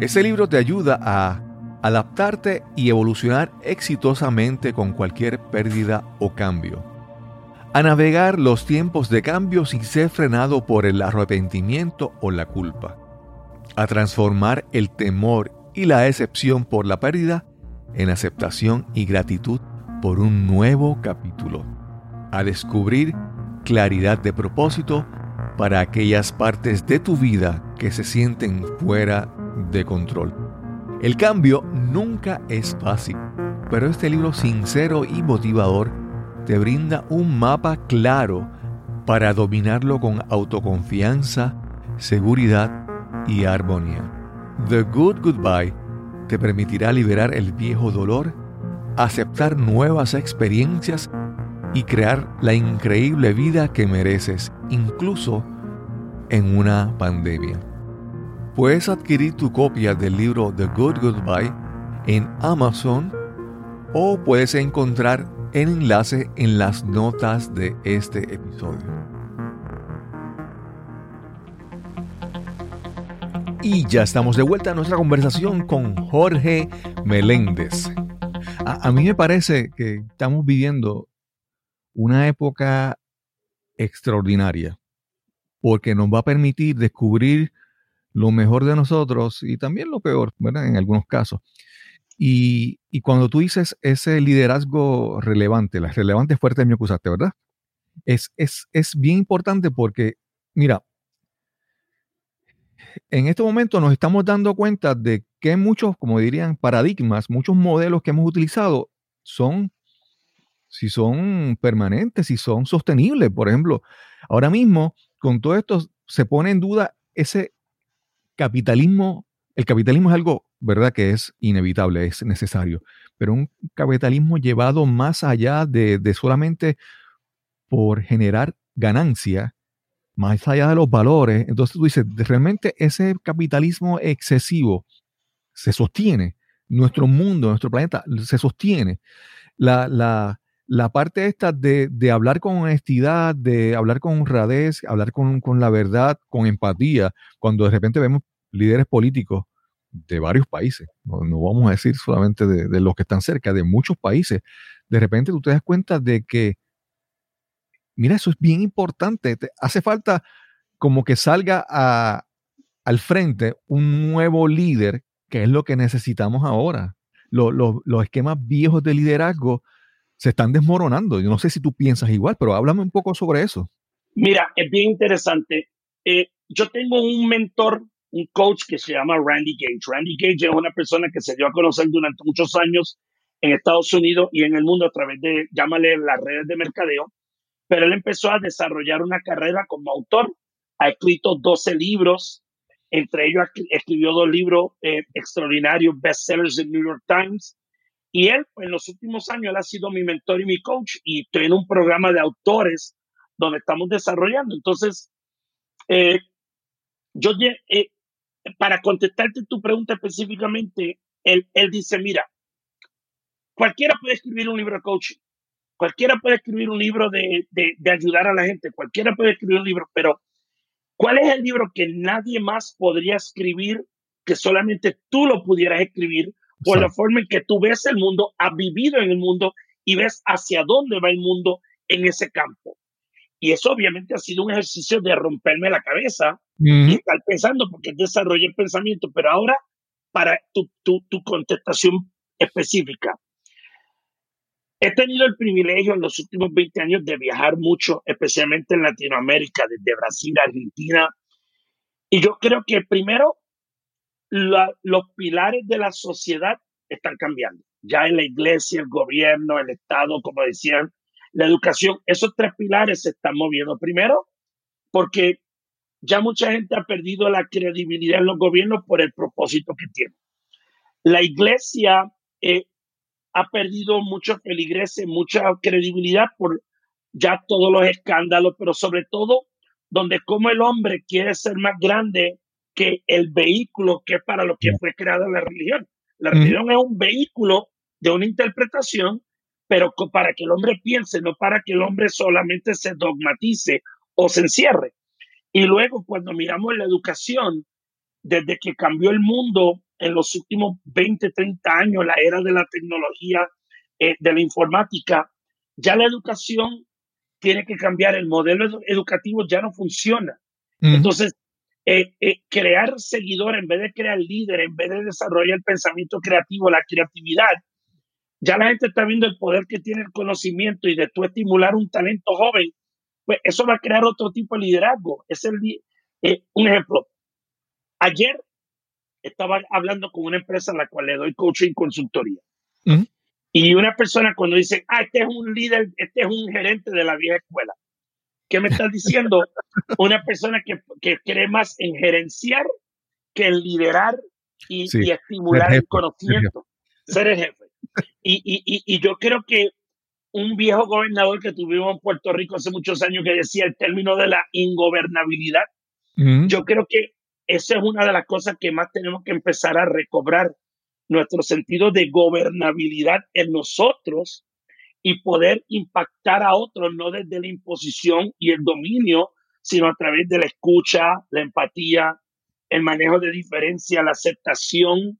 Ese libro te ayuda a adaptarte y evolucionar exitosamente con cualquier pérdida o cambio. A navegar los tiempos de cambio sin ser frenado por el arrepentimiento o la culpa. A transformar el temor y la excepción por la pérdida en aceptación y gratitud por un nuevo capítulo. A descubrir claridad de propósito para aquellas partes de tu vida que se sienten fuera de control. El cambio nunca es fácil, pero este libro sincero y motivador te brinda un mapa claro para dominarlo con autoconfianza, seguridad y armonía. The Good Goodbye te permitirá liberar el viejo dolor, aceptar nuevas experiencias y crear la increíble vida que mereces, incluso en una pandemia. Puedes adquirir tu copia del libro The Good Goodbye en Amazon o puedes encontrar el enlace en las notas de este episodio. Y ya estamos de vuelta a nuestra conversación con Jorge Meléndez. A, mí me parece que estamos viviendo una época extraordinaria, porque nos va a permitir descubrir lo mejor de nosotros y también lo peor, ¿verdad? En algunos casos. Y, cuando tú dices ese liderazgo relevante, la relevante fuerte de que ¿verdad? Es, es, es bien importante porque, mira, en este momento nos estamos dando cuenta de que muchos, como dirían, paradigmas, muchos modelos que hemos utilizado son si son permanentes, si son sostenibles. Por ejemplo, ahora mismo, con todo esto, se pone en duda ese capitalismo. El capitalismo es algo ¿verdad? Que es inevitable, es necesario. Pero un capitalismo llevado más allá de, de solamente por generar ganancia, más allá de los valores. Entonces tú dices, realmente ese capitalismo excesivo se sostiene. Nuestro mundo, nuestro planeta se sostiene. La, la, la parte esta de, de, hablar con honestidad, de hablar con honradez, hablar con, con, la verdad, con empatía, cuando de repente vemos líderes políticos de varios países, no, no vamos a decir solamente de, de, los que están cerca, de muchos países, de repente tú te das cuenta de que, mira, eso es bien importante, te, hace falta como que salga al frente un nuevo líder, que es lo que necesitamos ahora. Los, los, los esquemas viejos de liderazgo se están desmoronando. Yo no sé si tú piensas igual, pero háblame un poco sobre eso. Mira, es bien interesante. Eh, yo tengo un mentor, un coach que se llama Randy Gage. Randy Gage es una persona que se dio a conocer durante muchos años en Estados Unidos y en el mundo a través de, llámale, las redes de mercadeo, pero él empezó a desarrollar una carrera como autor. Ha escrito 12 libros, entre ellos escribió dos libros eh, extraordinarios, bestsellers en New York Times, y él, pues, en los últimos años, él ha sido mi mentor y mi coach y estoy en un programa de autores donde estamos desarrollando. Entonces, eh, yo, eh, para contestarte tu pregunta específicamente, él, él dice, mira, cualquiera puede escribir un libro de coaching, cualquiera puede escribir un libro de, de, de ayudar a la gente, cualquiera puede escribir un libro, pero ¿cuál es el libro que nadie más podría escribir que solamente tú lo pudieras escribir por la forma en que tú ves el mundo, has vivido en el mundo y ves hacia dónde va el mundo en ese campo. Y eso obviamente ha sido un ejercicio de romperme la cabeza y estar pensando, porque desarrollé el pensamiento, pero ahora para tu, tu, tu contestación específica. He tenido el privilegio en los últimos 20 años de viajar mucho, especialmente en Latinoamérica, desde Brasil a Argentina. Y yo creo que primero los pilares de la sociedad están cambiando. Ya en la iglesia, el gobierno, el Estado, como decían, la educación, esos tres pilares se están moviendo. Primero, porque ya mucha gente ha perdido la credibilidad en los gobiernos por el propósito que tienen. La iglesia eh, ha perdido muchos feligreses, mucha credibilidad por ya todos los escándalos, pero sobre todo donde como el hombre quiere ser más grande que el vehículo que es para lo que fue creada la religión. La religión es un vehículo de una interpretación, pero para que el hombre piense, no para que el hombre solamente se dogmatice o se encierre. Y luego cuando miramos la educación, desde que cambió el mundo en los últimos 20, 30 años, la era de la tecnología, eh, de la informática, ya la educación tiene que cambiar, el modelo educativo ya no funciona. Entonces, eh, eh, crear seguidor en vez de crear líder, en vez de desarrollar el pensamiento creativo, la creatividad, ya la gente está viendo el poder que tiene el conocimiento y de tú estimular un talento joven, pues eso va a crear otro tipo de liderazgo. Es el, eh, un ejemplo. Ayer estaba hablando con una empresa a la cual le doy coaching consultoría. Y una persona cuando dice, ah, este es un líder, este es un gerente de la vieja escuela. ¿Qué me estás diciendo? Una persona que, que cree más en gerenciar que en liderar y, y estimular el conocimiento. Ser el jefe. Y, y, y, yo creo que un viejo gobernador que tuvimos en Puerto Rico hace muchos años que decía el término de la ingobernabilidad, yo creo que esa es una de las cosas que más tenemos que empezar a recobrar nuestro sentido de gobernabilidad en nosotros y poder impactar a otros, no desde la imposición y el dominio, sino a través de la escucha, la empatía, el manejo de diferencia, la aceptación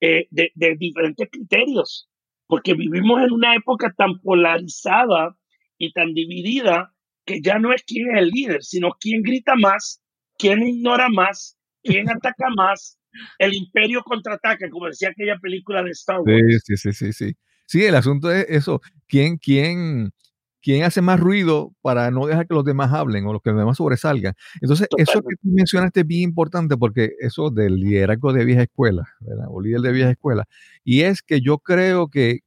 eh, de, de diferentes criterios, porque vivimos en una época tan polarizada y tan dividida que ya no es quién es el líder, sino quién grita más, quién ignora más, quién ataca más, el imperio contraataca, como decía aquella película de Star Wars. Sí, sí, sí, sí. Sí, el asunto es eso. ¿Quién, quién, quién hace más ruido para no dejar que los demás hablen o los que los demás sobresalgan? Entonces, eso que tú mencionaste es bien importante porque eso del liderazgo de vieja escuela, ¿verdad? O líder de vieja escuela. Y es que yo creo que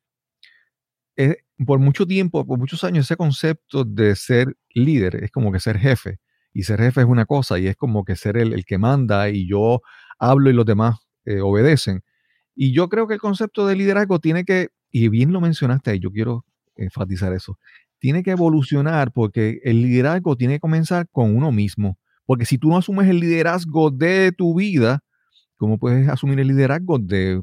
eh, por mucho tiempo, por muchos años, ese concepto de ser líder es como que ser jefe. Y ser jefe es una cosa y es como que ser el, el que manda y yo hablo y los demás eh, obedecen Y yo creo que el concepto de liderazgo tiene que, y bien lo mencionaste ahí, yo quiero enfatizar eso, tiene que evolucionar porque el liderazgo tiene que comenzar con uno mismo. Porque si tú no asumes el liderazgo de tu vida, ¿cómo puedes asumir el liderazgo de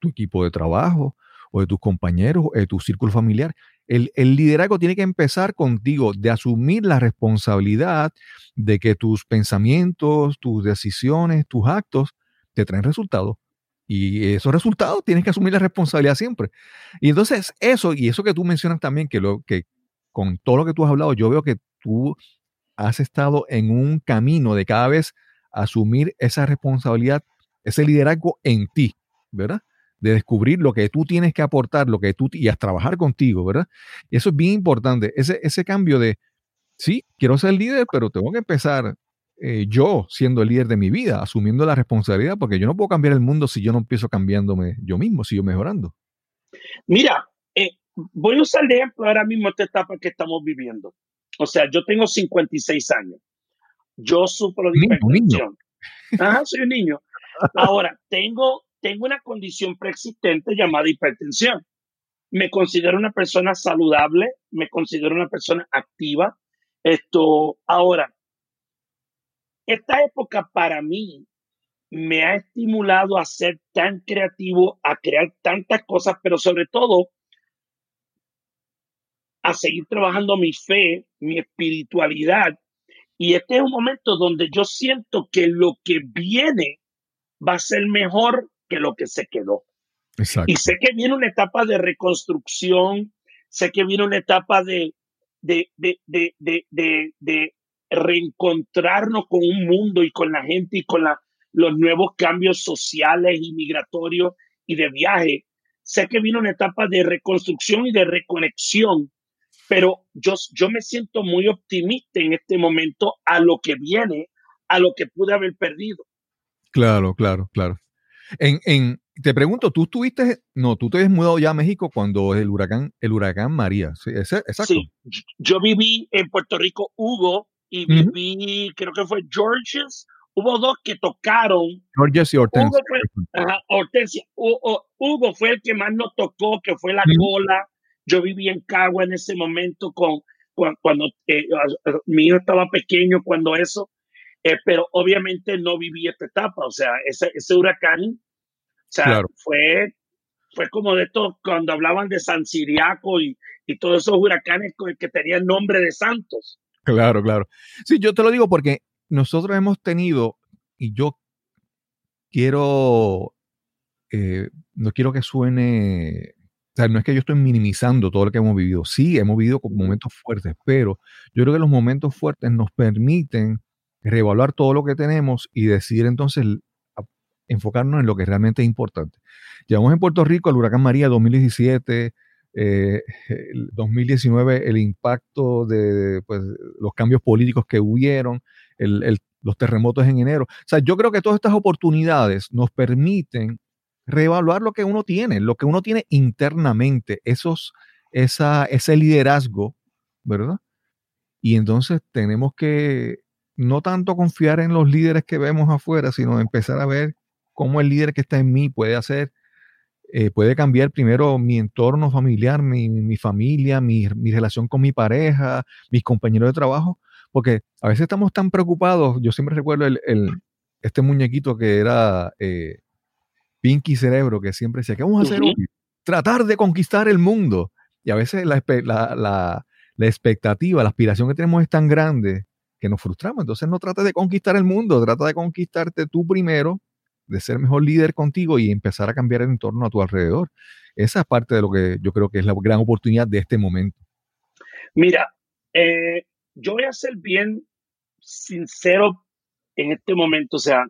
tu equipo de trabajo o de tus compañeros, o de tu círculo familiar? El, liderazgo tiene que empezar contigo, de asumir la responsabilidad de que tus pensamientos, tus decisiones, tus actos te traen resultados. Y esos resultados tienes que asumir la responsabilidad siempre. Y entonces eso, y eso que tú mencionas también, que, lo, que con todo lo que tú has hablado, yo veo que tú has estado en un camino de cada vez asumir esa responsabilidad, ese liderazgo en ti, ¿verdad? De descubrir lo que tú tienes que aportar, lo que tú y a trabajar contigo, ¿verdad? Eso es bien importante, ese, ese cambio de, sí, quiero ser líder, pero tengo que empezar eh, yo siendo el líder de mi vida, asumiendo la responsabilidad, porque yo no puedo cambiar el mundo si yo no empiezo cambiándome yo mismo, si yo mejorando. Mira, eh, voy a usar de ejemplo ahora mismo esta etapa que estamos viviendo. O sea, yo tengo 56 años. Yo sufro de hipertensión. Ajá, soy un niño. Ahora, tengo, tengo una condición preexistente llamada hipertensión. Me considero una persona saludable, me considero una persona activa. Esto, ahora, esta época para mí me ha estimulado a ser tan creativo, a crear tantas cosas, pero sobre todo a seguir trabajando mi fe, mi espiritualidad. Y este es un momento donde yo siento que lo que viene va a ser mejor que lo que se quedó. Y sé que viene una etapa de reconstrucción, sé que viene una etapa de, de, de, de, de reencontrarnos con un mundo y con la gente y con la, los nuevos cambios sociales y migratorios y de viaje. Sé que viene una etapa de reconstrucción y de reconexión pero yo, yo me siento muy optimista en este momento a lo que viene, a lo que pude haber perdido. Claro, claro, claro. En, en, te pregunto, tú estuviste, no, tú te has mudado ya a México cuando el huracán, el huracán María, ¿sí? exacto. Sí, yo viví en Puerto Rico, Hugo, y viví, creo que fue Georges, hubo dos que tocaron. Georges y Hortensia. Hugo fue, Hortensia. Hugo, fue el que más nos tocó, que fue la cola yo viví en Cagua en ese momento con, cuando, eh, mi hijo estaba pequeño cuando eso, eh, pero obviamente no viví esta etapa, o sea, ese, ese huracán, o sea, fue, fue como de todo, cuando hablaban de San Siriaco y, y todos esos huracanes que tenían nombre de santos. Claro, claro. Sí, yo te lo digo porque nosotros hemos tenido, y yo quiero, eh, no quiero que suene o sea, no es que yo estoy minimizando todo lo que hemos vivido. Sí, hemos vivido momentos fuertes, pero yo creo que los momentos fuertes nos permiten reevaluar todo lo que tenemos y decidir entonces enfocarnos en lo que realmente es importante. Llevamos en Puerto Rico el huracán María 2017, eh, el 2019 el impacto de pues, los cambios políticos que hubieron, los terremotos en enero. O sea, yo creo que todas estas oportunidades nos permiten reevaluar lo que uno tiene, lo que uno tiene internamente, esos, esa, ese liderazgo, ¿verdad? Y entonces tenemos que no tanto confiar en los líderes que vemos afuera, sino empezar a ver cómo el líder que está en mí puede hacer, eh, puede cambiar primero mi entorno familiar, mi, mi familia, mi, mi, relación con mi pareja, mis compañeros de trabajo, porque a veces estamos tan preocupados, yo siempre recuerdo el, el este muñequito que era... Eh, Pinky Cerebro, que siempre decía, ¿qué vamos a hacer hoy? Tratar de conquistar el mundo. Y a veces la, expectativa, la aspiración que tenemos es tan grande que nos frustramos. Entonces no trates de conquistar el mundo, trata de conquistarte tú primero, de ser mejor líder contigo y empezar a cambiar el entorno a tu alrededor. Esa es parte de lo que yo creo que es la gran oportunidad de este momento. Mira, eh, yo voy a ser bien sincero en este momento. O sea,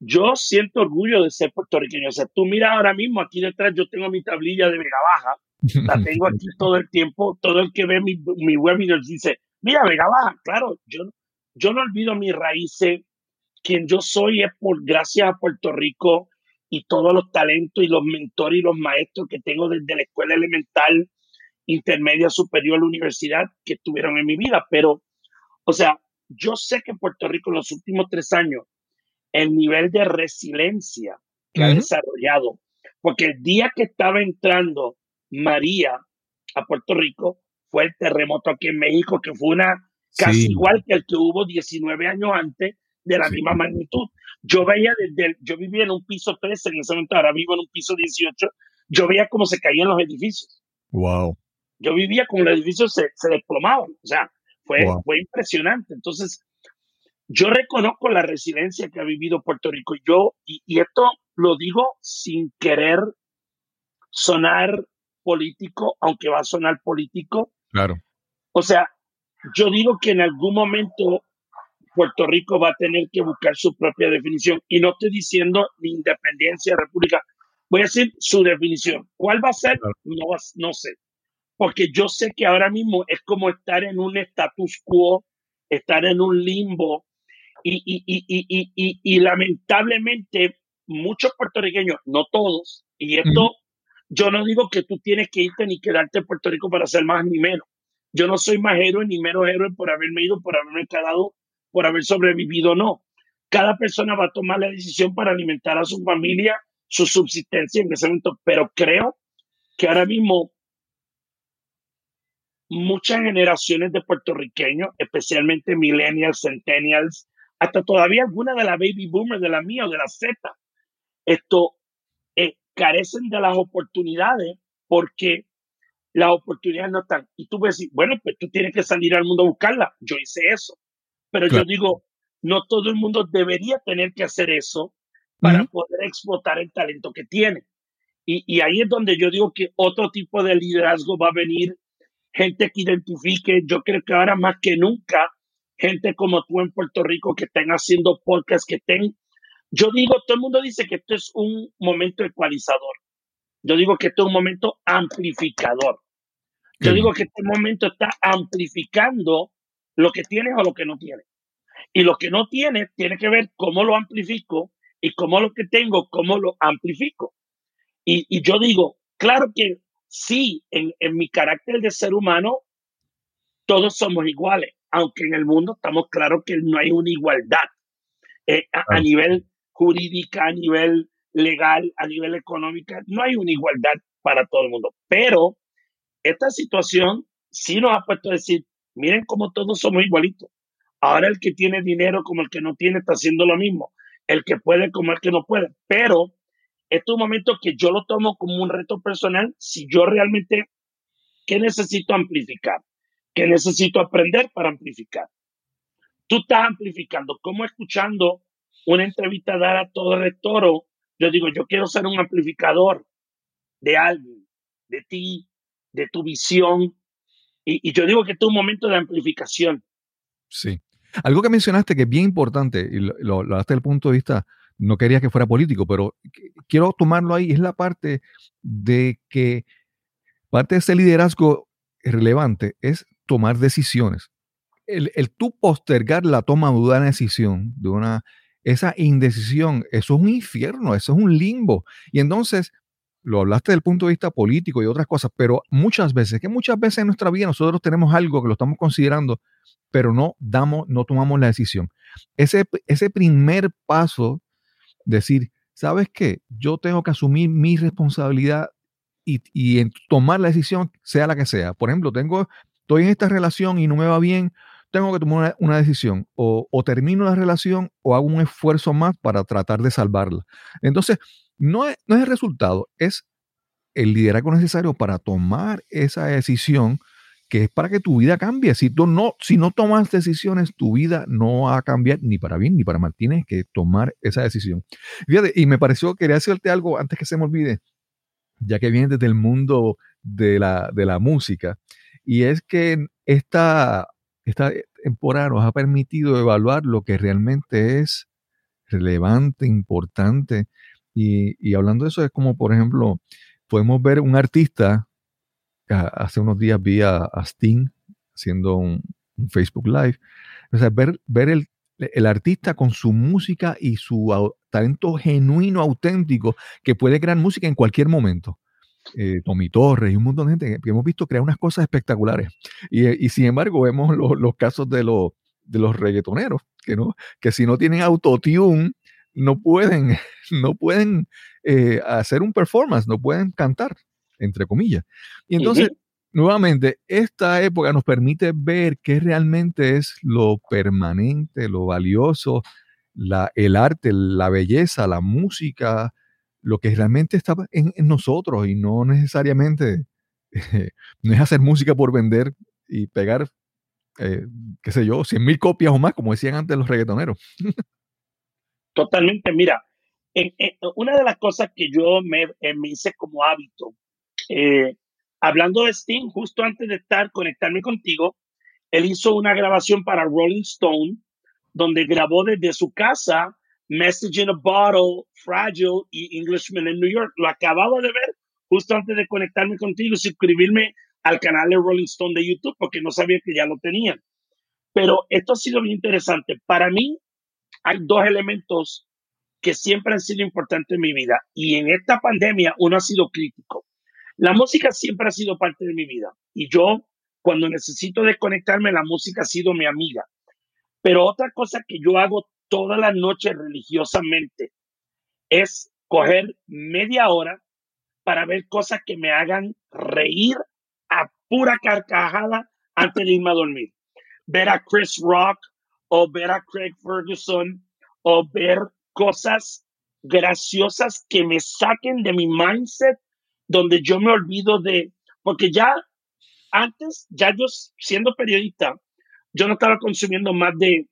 yo siento orgullo de ser puertorriqueño. O sea, tú mira ahora mismo aquí detrás, yo tengo mi tablilla de Vega Baja, la tengo aquí todo el tiempo. Todo el que ve mi, mi webinar dice, mira, Vega Baja, claro, yo, yo no olvido mis raíces. Quien yo soy es por gracias a Puerto Rico y todos los talentos y los mentores y los maestros que tengo desde la escuela elemental, intermedia, superior, la universidad que estuvieron en mi vida. Pero, o sea, yo sé que Puerto Rico en los últimos tres años el nivel de resiliencia que ha desarrollado, porque el día que estaba entrando María a Puerto Rico fue el terremoto aquí en México, que fue una casi igual que el que hubo 19 años antes de la misma magnitud. Yo veía desde, yo vivía en un piso 13 en ese momento, ahora vivo en un piso 18, yo veía cómo se caían los edificios. Wow. Yo vivía con los edificios se, se desplomaban, o sea, fue, fue impresionante. Entonces, yo reconozco la resiliencia que ha vivido Puerto Rico. Yo, y, y esto lo digo sin querer sonar político, aunque va a sonar político. Claro. O sea, yo digo que en algún momento Puerto Rico va a tener que buscar su propia definición. Y no estoy diciendo ni independencia, república. Voy a decir su definición. ¿Cuál va a ser? No, no sé. Porque yo sé que ahora mismo es como estar en un status quo, estar en un limbo. Y, y, y, y, y lamentablemente muchos puertorriqueños, no todos, y esto yo no digo que tú tienes que irte ni quedarte en Puerto Rico para ser más ni menos. Yo no soy más héroe ni menos héroe por haberme ido, por haberme quedado, por haber sobrevivido, no. Cada persona va a tomar la decisión para alimentar a su familia, su subsistencia en ese momento, pero creo que ahora mismo muchas generaciones de puertorriqueños, especialmente millennials, centennials, hasta todavía algunas de la baby boomers, de la mía o de la Z, esto carecen de las oportunidades porque las oportunidades no están. Y tú ves, bueno, pues tú tienes que salir al mundo a buscarla. Yo hice eso. Pero yo digo, no todo el mundo debería tener que hacer eso para poder explotar el talento que tiene. Y, y, ahí es donde yo digo que otro tipo de liderazgo va a venir, gente que identifique, yo creo que ahora más que nunca, gente como tú en Puerto Rico que estén haciendo podcasts, que estén, yo digo, todo el mundo dice que esto es un momento ecualizador. Yo digo que esto es un momento amplificador. Yo digo que este momento está amplificando lo que tienes o lo que no tienes. Y lo que no tienes tiene que ver cómo lo amplifico y cómo lo que tengo, cómo lo amplifico. Y, yo digo, claro que sí, en, mi carácter de ser humano, todos somos iguales, aunque en el mundo estamos claros que no hay una igualdad eh, a, nivel jurídica, a nivel legal, a nivel económico, no hay una igualdad para todo el mundo. Pero esta situación sí nos ha puesto a decir, miren cómo todos somos igualitos. Ahora el que tiene dinero como el que no tiene está haciendo lo mismo. El que puede como el que no puede. Pero este es un momento que yo lo tomo como un reto personal. Si yo realmente, ¿qué necesito amplificar? ¿Qué necesito aprender para amplificar? Tú estás amplificando. como escuchando una entrevista dada a todo el toro? Yo digo, yo quiero ser un amplificador de alguien, de ti, de tu visión. Y, yo digo que este es un momento de amplificación. Sí. Algo que mencionaste que es bien importante, y lo, lo, desde el punto de vista, no quería que fuera político, pero quiero tomarlo ahí, es la parte de que parte de ese liderazgo relevante es tomar decisiones. El, el tú postergar la toma de una decisión, de una, esa indecisión, eso es un infierno, eso es un limbo. Y entonces lo hablaste del punto de vista político y otras cosas, pero muchas veces, que muchas veces en nuestra vida nosotros tenemos algo que lo estamos considerando, pero no damos, no tomamos la decisión. Ese, ese primer paso, decir, ¿sabes qué? Yo tengo que asumir mi responsabilidad y, y en tomar la decisión, sea la que sea. Por ejemplo, tengo, estoy en esta relación y no me va bien, tengo que tomar una, decisión. O, termino la relación o hago un esfuerzo más para tratar de salvarla. Entonces, no es, no es el resultado, es el liderazgo necesario para tomar esa decisión que es para que tu vida cambie. Si tú no, si no tomas decisiones, tu vida no va a cambiar ni para bien ni para mal. Tienes que tomar esa decisión. Fíjate, y me pareció, quería decirte algo antes que se me olvide, ya que viene desde el mundo de la, de la música, y es que esta, esta temporada nos ha permitido evaluar lo que realmente es relevante, importante y, hablando de eso, es como, por ejemplo, podemos ver un artista, hace unos días vi a, Sting haciendo un, Facebook Live, o sea, ver, ver el, el artista con su música y su talento genuino, auténtico, que puede crear música en cualquier momento. Eh, Tommy Torres y un montón de gente que hemos visto crear unas cosas espectaculares. Y, y sin embargo, vemos los casos de, los de los reggaetoneros, que, no, que si no tienen autotune, no pueden, no pueden eh, hacer un performance, no pueden cantar, entre comillas. Y entonces, nuevamente, esta época nos permite ver qué realmente es lo permanente, lo valioso, la, el arte, la belleza, la música, lo que realmente está en, nosotros y no necesariamente, no es hacer música por vender y pegar, eh, qué sé yo, 100 mil copias o más, como decían antes los reggaetoneros. Totalmente, mira, una de las cosas que yo me, eh, hice como hábito, eh, hablando de Sting, justo antes de estar, conectarme contigo, él hizo una grabación para Rolling Stone, donde grabó desde su casa Message in a Bottle, Fragile y Englishman in New York. Lo acababa de ver justo antes de conectarme contigo y suscribirme al canal de Rolling Stone de YouTube porque no sabía que ya lo tenían. Pero esto ha sido muy interesante. Para mí hay dos elementos que siempre han sido importantes en mi vida y en esta pandemia uno ha sido crítico. La música siempre ha sido parte de mi vida y yo cuando necesito desconectarme la música ha sido mi amiga. Pero otra cosa que yo hago toda la noche religiosamente es coger media hora para ver cosas que me hagan reír a pura carcajada antes de irme a dormir. Ver a Chris Rock o ver a Craig Ferguson o ver cosas graciosas que me saquen de mi mindset donde yo me olvido de, porque ya antes, ya yo siendo periodista, yo no estaba consumiendo más de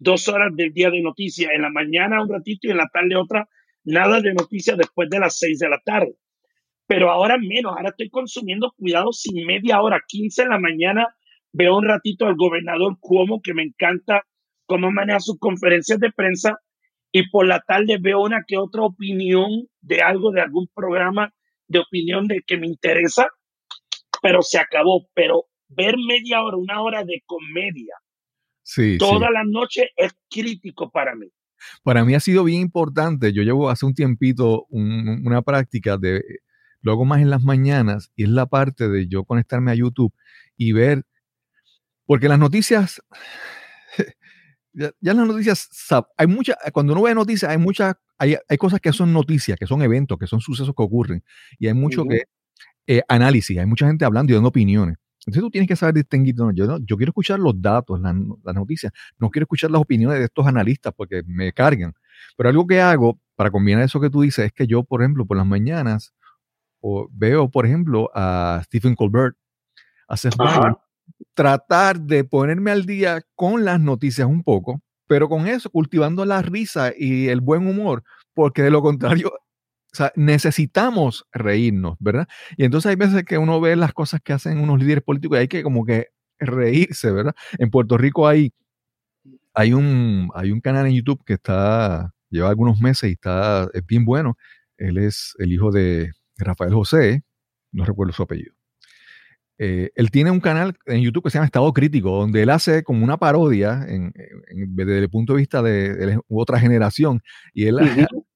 dos horas del día de noticias, en la mañana un ratito y en la tarde otra, nada de noticias después de las seis de la tarde. Pero ahora menos, ahora estoy consumiendo cuidado sin media hora, 15 de la mañana, veo un ratito al gobernador Cuomo, que me encanta cómo maneja sus conferencias de prensa, y por la tarde veo una que otra opinión de algo, de algún programa de opinión de que me interesa, pero se acabó. Pero ver media hora, una hora de comedia toda la noche es crítico para mí. Para mí ha sido bien importante. Yo llevo hace un tiempito una práctica de, luego más en las mañanas, y es la parte de yo conectarme a YouTube y ver, porque las noticias, ya, en las noticias, hay muchas, cuando uno ve noticias, hay muchas, hay, hay, cosas que son noticias, que son eventos, que son sucesos que ocurren, y hay mucho que eh, análisis, hay mucha gente hablando y dando opiniones. Entonces tú tienes que saber distinguir, yo, yo quiero escuchar los datos, las, noticias, no quiero escuchar las opiniones de estos analistas porque me cargan. Pero algo que hago para combinar eso que tú dices es que yo, por ejemplo, por las mañanas o veo, por ejemplo, a Stephen Colbert, Seth tratar de ponerme al día con las noticias un poco, pero con eso cultivando la risa y el buen humor, porque de lo contrario o sea, necesitamos reírnos, ¿verdad? Y entonces hay veces que uno ve las cosas que hacen unos líderes políticos y hay que como que reírse, ¿verdad? En Puerto Rico hay, hay, un, hay un canal en YouTube que está, lleva algunos meses y está, es bien bueno. Él es el hijo de Rafael José, no recuerdo su apellido. Eh, él tiene un canal en YouTube que se llama Estado Crítico, donde él hace como una parodia en, desde el punto de vista de, otra generación. Y él,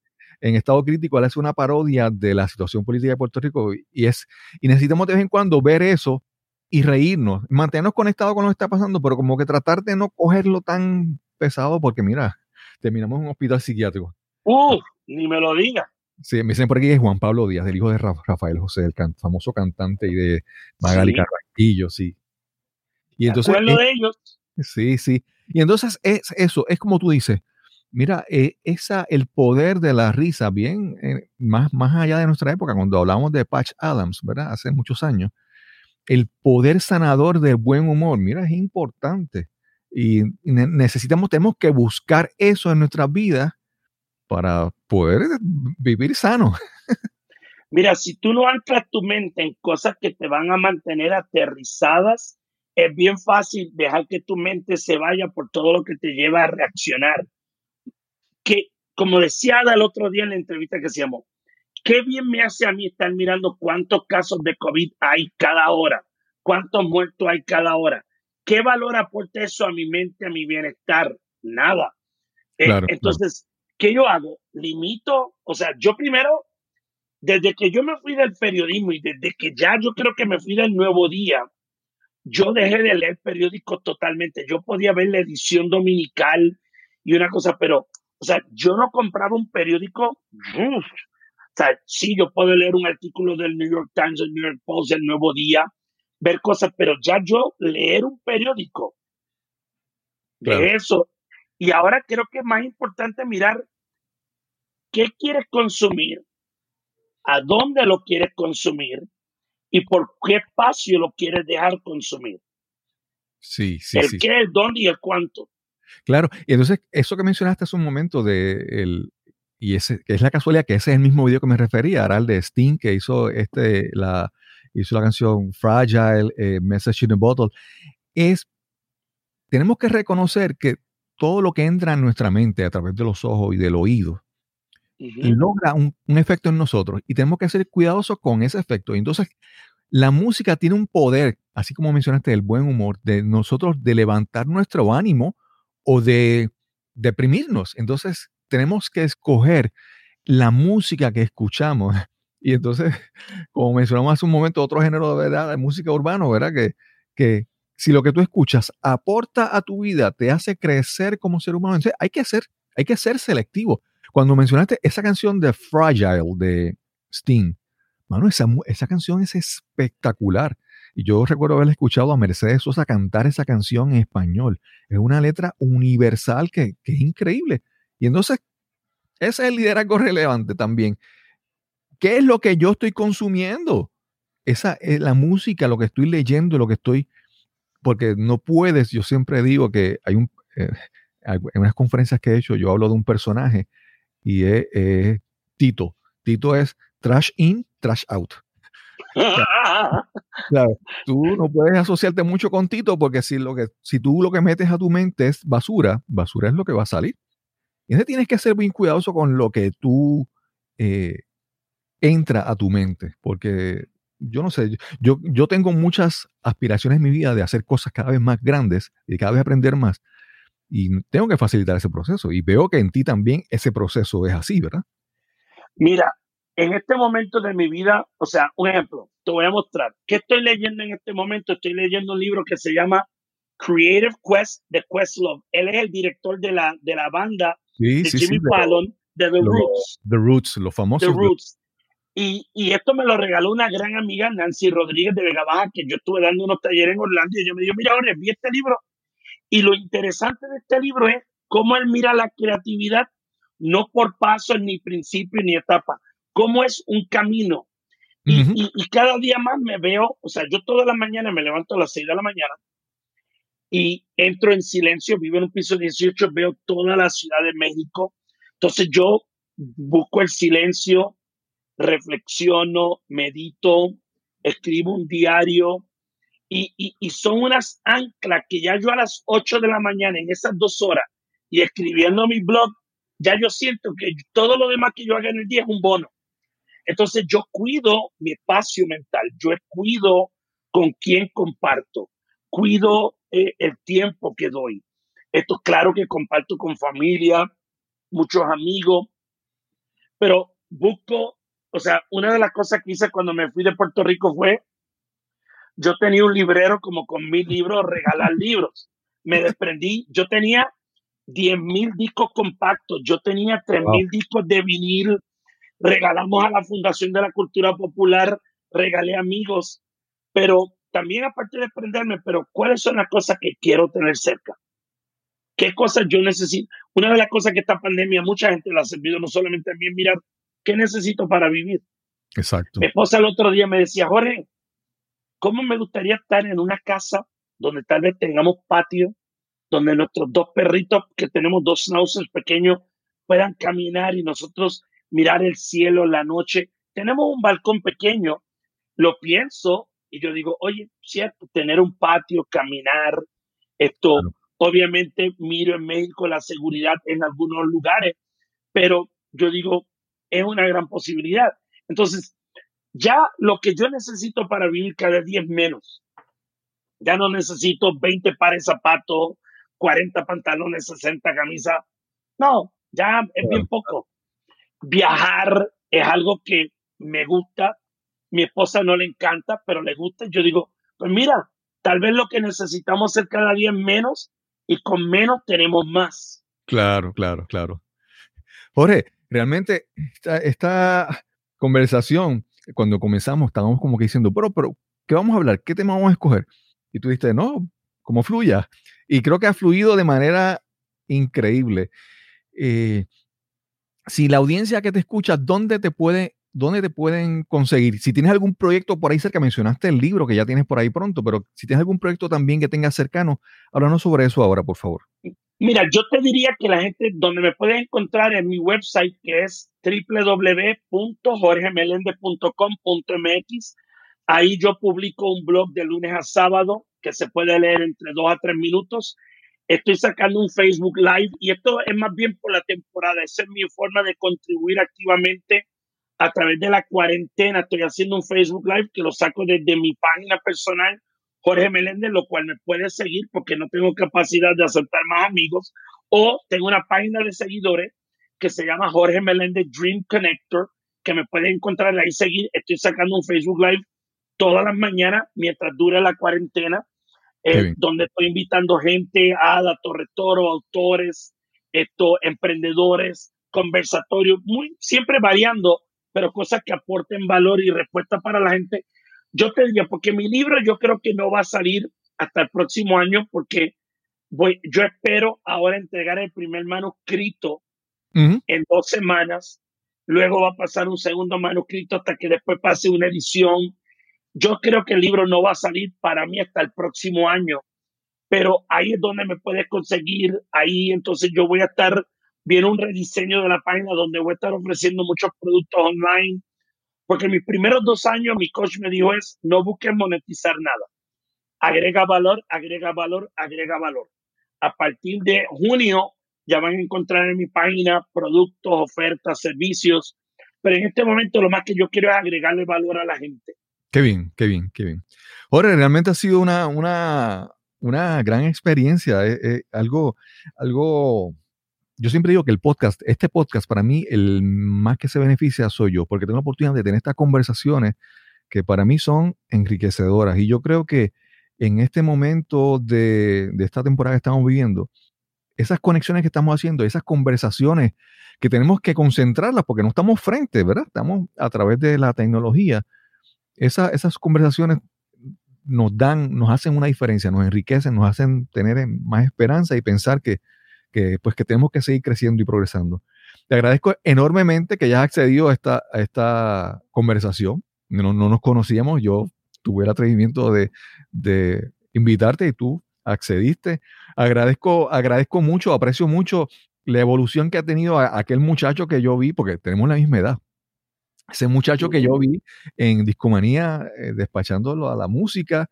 en estado crítico, él hace una parodia de la situación política de Puerto Rico y es y necesitamos de vez en cuando ver eso y reírnos, mantenernos conectados con lo que está pasando, pero como que tratar de no cogerlo tan pesado porque mira, terminamos en un hospital psiquiátrico. ¡Uh! Ni me lo diga. Sí, me dicen por aquí es Juan Pablo Díaz, el hijo de Rafael José, el famoso cantante y de Magali Carrasquillo, sí. Y entonces, de ellos. Sí, sí. Y entonces es eso, es como tú dices, Mira, eh, el poder de la risa, bien, eh, más, más allá de nuestra época, cuando hablamos de Patch Adams, ¿verdad? Hace muchos años, el poder sanador del buen humor, mira, es importante. Y necesitamos, tenemos que buscar eso en nuestras vidas para poder vivir sano. Mira, si tú no anclas tu mente en cosas que te van a mantener aterrizadas, es bien fácil dejar que tu mente se vaya por todo lo que te lleva a reaccionar que, como decía Ada el otro día en la entrevista que hacíamos, qué bien me hace a mí estar mirando cuántos casos de COVID hay cada hora, cuántos muertos hay cada hora. ¿Qué valor aporta eso a mi mente, a mi bienestar? Nada. Eh, entonces, ¿qué yo hago? Limito, o sea, yo primero, desde que yo me fui del periodismo y desde que ya yo creo que me fui del nuevo día, yo dejé de leer periódicos totalmente. Yo podía ver la edición dominical y una cosa, pero o sea, yo no compraba un periódico. o sea, sí, yo puedo leer un artículo del New York Times, el New York Post, el Nuevo Día, ver cosas, pero ya yo leer un periódico de eso. Y ahora creo que es más importante mirar qué quieres consumir, a dónde lo quieres consumir y por qué espacio lo quieres dejar consumir. Sí, sí. El qué, el dónde y el cuánto. Claro, y entonces eso que mencionaste hace un momento de el, y ese, que es la casualidad que ese es el mismo video que me refería, era el de Sting que hizo este la hizo la canción Fragile, eh, Message in a Bottle, es tenemos que reconocer que todo lo que entra en nuestra mente a través de los ojos y del oído logra un, efecto en nosotros y tenemos que ser cuidadosos con ese efecto. Entonces, la música tiene un poder, así como mencionaste, del buen humor, de nosotros de levantar nuestro ánimo o de deprimirnos. Entonces, tenemos que escoger la música que escuchamos. Y entonces, como mencionamos hace un momento, otro género de verdad, de música urbana, ¿verdad? Que, que si lo que tú escuchas aporta a tu vida, te hace crecer como ser humano, entonces hay que ser, hay que ser selectivo. Cuando mencionaste esa canción de Fragile de Sting, mano, esa, esa canción es espectacular. Y yo recuerdo haber escuchado a Mercedes Sosa cantar esa canción en español. Es una letra universal que, es increíble. Y entonces, ese es el liderazgo relevante también. ¿Qué es lo que yo estoy consumiendo? Esa es la música, lo que estoy leyendo, lo que estoy. Porque no puedes, yo siempre digo que hay un. Eh, en unas conferencias que he hecho, yo hablo de un personaje y es, Tito. Tito es trash in, trash out. claro, tú no puedes asociarte mucho con Tito porque si, lo que, si tú lo que metes a tu mente es basura, basura es lo que va a salir. Y entonces tienes que ser bien cuidadoso con lo que tú eh, entra a tu mente, porque yo no sé, yo, yo tengo muchas aspiraciones en mi vida de hacer cosas cada vez más grandes y cada vez aprender más, y tengo que facilitar ese proceso. Y veo que en ti también ese proceso es así, ¿verdad? Mira, en este momento de mi vida, o sea, un ejemplo, te voy a mostrar. ¿Qué estoy leyendo en este momento? Estoy leyendo un libro que se llama Creative Quest de Questlove. Él es el director de la, de la banda de Jimmy Fallon, de The Roots. The Roots, los famosos. The Roots. Y, y, esto me lo regaló una gran amiga, Nancy Rodríguez de Vega Baja, que yo estuve dando unos talleres en Orlando y ella me dijo, mira, ahora vi este libro y lo interesante de este libro es cómo él mira la creatividad, no por pasos, ni principio, ni etapa, cómo es un camino. y, cada día más me veo, o sea, yo toda la mañana me levanto a las 6 de la mañana y entro en silencio, vivo en un piso 18, veo toda la Ciudad de México. Entonces yo busco el silencio, reflexiono, medito, escribo un diario, y, son unas anclas que ya yo a las 8 de la mañana, en esas dos horas, y escribiendo mi blog, ya yo siento que todo lo demás que yo haga en el día es un bono. Entonces yo cuido mi espacio mental, yo cuido con quién comparto, cuido eh, el tiempo que doy. Esto claro que comparto con familia, muchos amigos, pero busco, o sea, una de las cosas que hice cuando me fui de Puerto Rico fue yo tenía un librero como con mil libros, regalar libros. Me desprendí, yo tenía 10 mil discos compactos, yo tenía 3 mil discos de vinil, regalamos a la Fundación de la Cultura Popular, regalé amigos, pero también aparte de desprenderme, pero ¿cuáles son las cosas que quiero tener cerca? ¿Qué cosas yo necesito? Una de las cosas que esta pandemia mucha gente la ha servido, no solamente a mí, mirar, ¿qué necesito para vivir? Exacto. Mi esposa el otro día me decía, Jorge, ¿Cómo me gustaría estar en una casa donde tal vez tengamos patio, donde nuestros dos perritos, que tenemos dos schnauzers pequeños, puedan caminar y nosotros mirar el cielo la noche? Tenemos un balcón pequeño, lo pienso y yo digo, oye, cierto, tener un patio, caminar, esto, obviamente miro en México la seguridad en algunos lugares, pero yo digo, es una gran posibilidad. Entonces, ya lo que yo necesito para vivir cada día es menos. Ya no necesito 20 pares de zapatos, 40 pantalones, 60 camisas. No, ya es bien poco. Viajar es algo que me gusta. Mi esposa no le encanta, pero le gusta. Yo digo, pues mira, tal vez lo que necesitamos es cada día menos y con menos tenemos más. Claro, claro, claro. Jorge, realmente esta, conversación, cuando comenzamos, estábamos como que diciendo, pero, pero, ¿qué vamos a hablar? ¿Qué tema vamos a escoger? Y tú dijiste, no, como fluya. Y creo que ha fluido de manera increíble. Eh, si la audiencia que te escucha, ¿dónde te puede, dónde te pueden conseguir? Si tienes algún proyecto por ahí cerca, mencionaste el libro que ya tienes por ahí pronto, pero si tienes algún proyecto también que tengas cercano, háblanos sobre eso ahora, por favor. Mira, yo te diría que la gente donde me puede encontrar en mi website, que es www.jorgemelende.com.mx. Ahí yo publico un blog de lunes a sábado que se puede leer entre dos a tres minutos. Estoy sacando un Facebook Live y esto es más bien por la temporada. Esa es mi forma de contribuir activamente a través de la cuarentena. Estoy haciendo un Facebook Live que lo saco desde mi página personal Jorge Meléndez, lo cual me puede seguir porque no tengo capacidad de aceptar más amigos, o tengo una página de seguidores que se llama Jorge Meléndez Dream Connector, que me puede encontrar ahí seguir. Estoy sacando un Facebook Live todas las mañanas mientras dure la cuarentena, eh, donde estoy invitando gente, Ada, Torretoro, autores, esto, emprendedores, conversatorios, muy, siempre variando, pero cosas que aporten valor y respuesta para la gente yo te diría, porque mi libro yo creo que no va a salir hasta el próximo año porque voy, yo espero ahora entregar el primer manuscrito en dos semanas. Luego va a pasar un segundo manuscrito hasta que después pase una edición. Yo creo que el libro no va a salir para mí hasta el próximo año, pero ahí es donde me puedes conseguir. Ahí entonces yo voy a estar viendo un rediseño de la página donde voy a estar ofreciendo muchos productos online porque mis primeros dos años mi coach me dijo es, no busques monetizar nada. Agrega valor, agrega valor, agrega valor. A partir de junio ya van a encontrar en mi página productos, ofertas, servicios. Pero en este momento lo más que yo quiero es agregarle valor a la gente. Qué bien, qué bien, qué bien. Jorge, realmente ha sido una, una, una gran experiencia, eh, eh, algo, algo yo siempre digo que el podcast, este podcast para mí, el más que se beneficia soy yo, porque tengo la oportunidad de tener estas conversaciones que para mí son enriquecedoras. Y yo creo que en este momento de, esta temporada que estamos viviendo, esas conexiones que estamos haciendo, esas conversaciones que tenemos que concentrarlas porque no estamos frente, ¿verdad? Estamos a través de la tecnología. Esas conversaciones nos dan, nos hacen una diferencia, nos enriquecen, nos hacen tener más esperanza y pensar que que, pues, que tenemos que seguir creciendo y progresando. Te agradezco enormemente que hayas accedido a esta, a esta conversación. No, no, nos conocíamos, yo tuve el atrevimiento de, de invitarte y tú accediste. Agradezco, agradezco mucho, aprecio mucho la evolución que ha tenido aquel muchacho que yo vi, porque tenemos la misma edad. Ese muchacho que yo vi en Discomanía, eh, despachándolo a la música,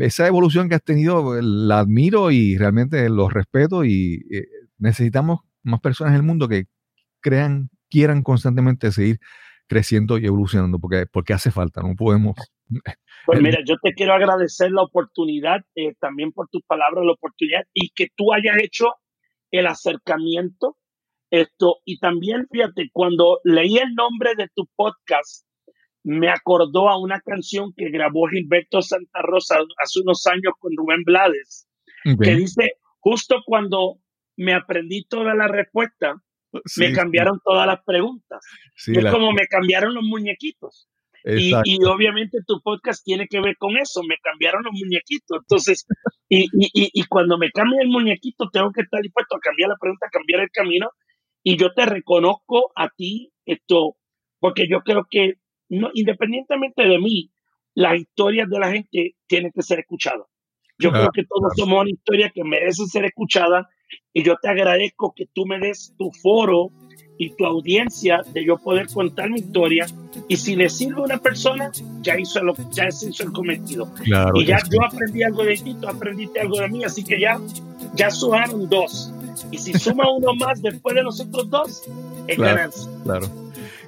esa evolución que has tenido la admiro y realmente lo respeto y eh, necesitamos más personas en el mundo que crean, quieran constantemente seguir creciendo y evolucionando porque, porque hace falta, no podemos. Pues mira, yo te quiero agradecer la oportunidad, eh, también por tus palabras, la oportunidad y que tú hayas hecho el acercamiento. Esto, y también fíjate, cuando leí el nombre de tu podcast, me acordó a una canción que grabó Gilberto Santa Rosa hace unos años con Rubén Blades, que dice, justo cuando me aprendí toda la respuesta, me cambiaron todas las preguntas. es como me cambiaron los muñequitos. Y, obviamente tu podcast tiene que ver con eso, me cambiaron los muñequitos. Entonces, y, y, y, cuando me cambia el muñequito, tengo que estar dispuesto a cambiar la pregunta, a cambiar el camino. Y yo te reconozco a ti esto, porque yo creo que no, independientemente de mí, las historias de la gente tienen que ser escuchadas. Yo creo que todos somos una historia que merece ser escuchada y yo te agradezco que tú me des tu foro y tu audiencia de yo poder contar mi historia y si le sirve a una persona, ya hizo, lo, ya hizo el cometido. y ya yo aprendí algo de ti, tú aprendiste algo de mí, así que ya, ya sumaron dos. Y si suma uno más después de nosotros dos, es ganancia. Claro.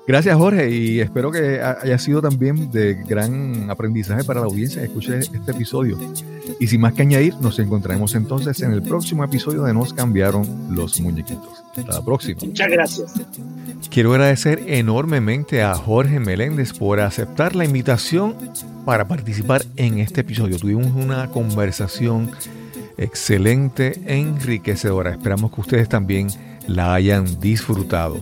Gracias Jorge y espero que haya sido también de gran aprendizaje para la audiencia que escuche este episodio. Y sin más que añadir, nos encontraremos entonces en el próximo episodio de Nos cambiaron los muñequitos. Hasta la próxima. Muchas gracias. Quiero agradecer enormemente a Jorge Meléndez por aceptar la invitación para participar en este episodio. Tuvimos una conversación excelente, enriquecedora. Esperamos que ustedes también la hayan disfrutado.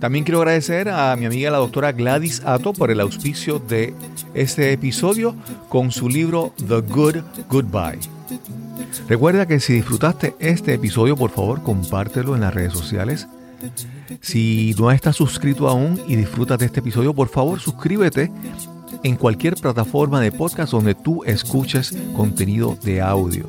También quiero agradecer a mi amiga la doctora Gladys Ato por el auspicio de este episodio con su libro The Good Goodbye. Recuerda que si disfrutaste este episodio, por favor, compártelo en las redes sociales. Si no estás suscrito aún y disfrutas de este episodio, por favor, suscríbete en cualquier plataforma de podcast donde tú escuches contenido de audio.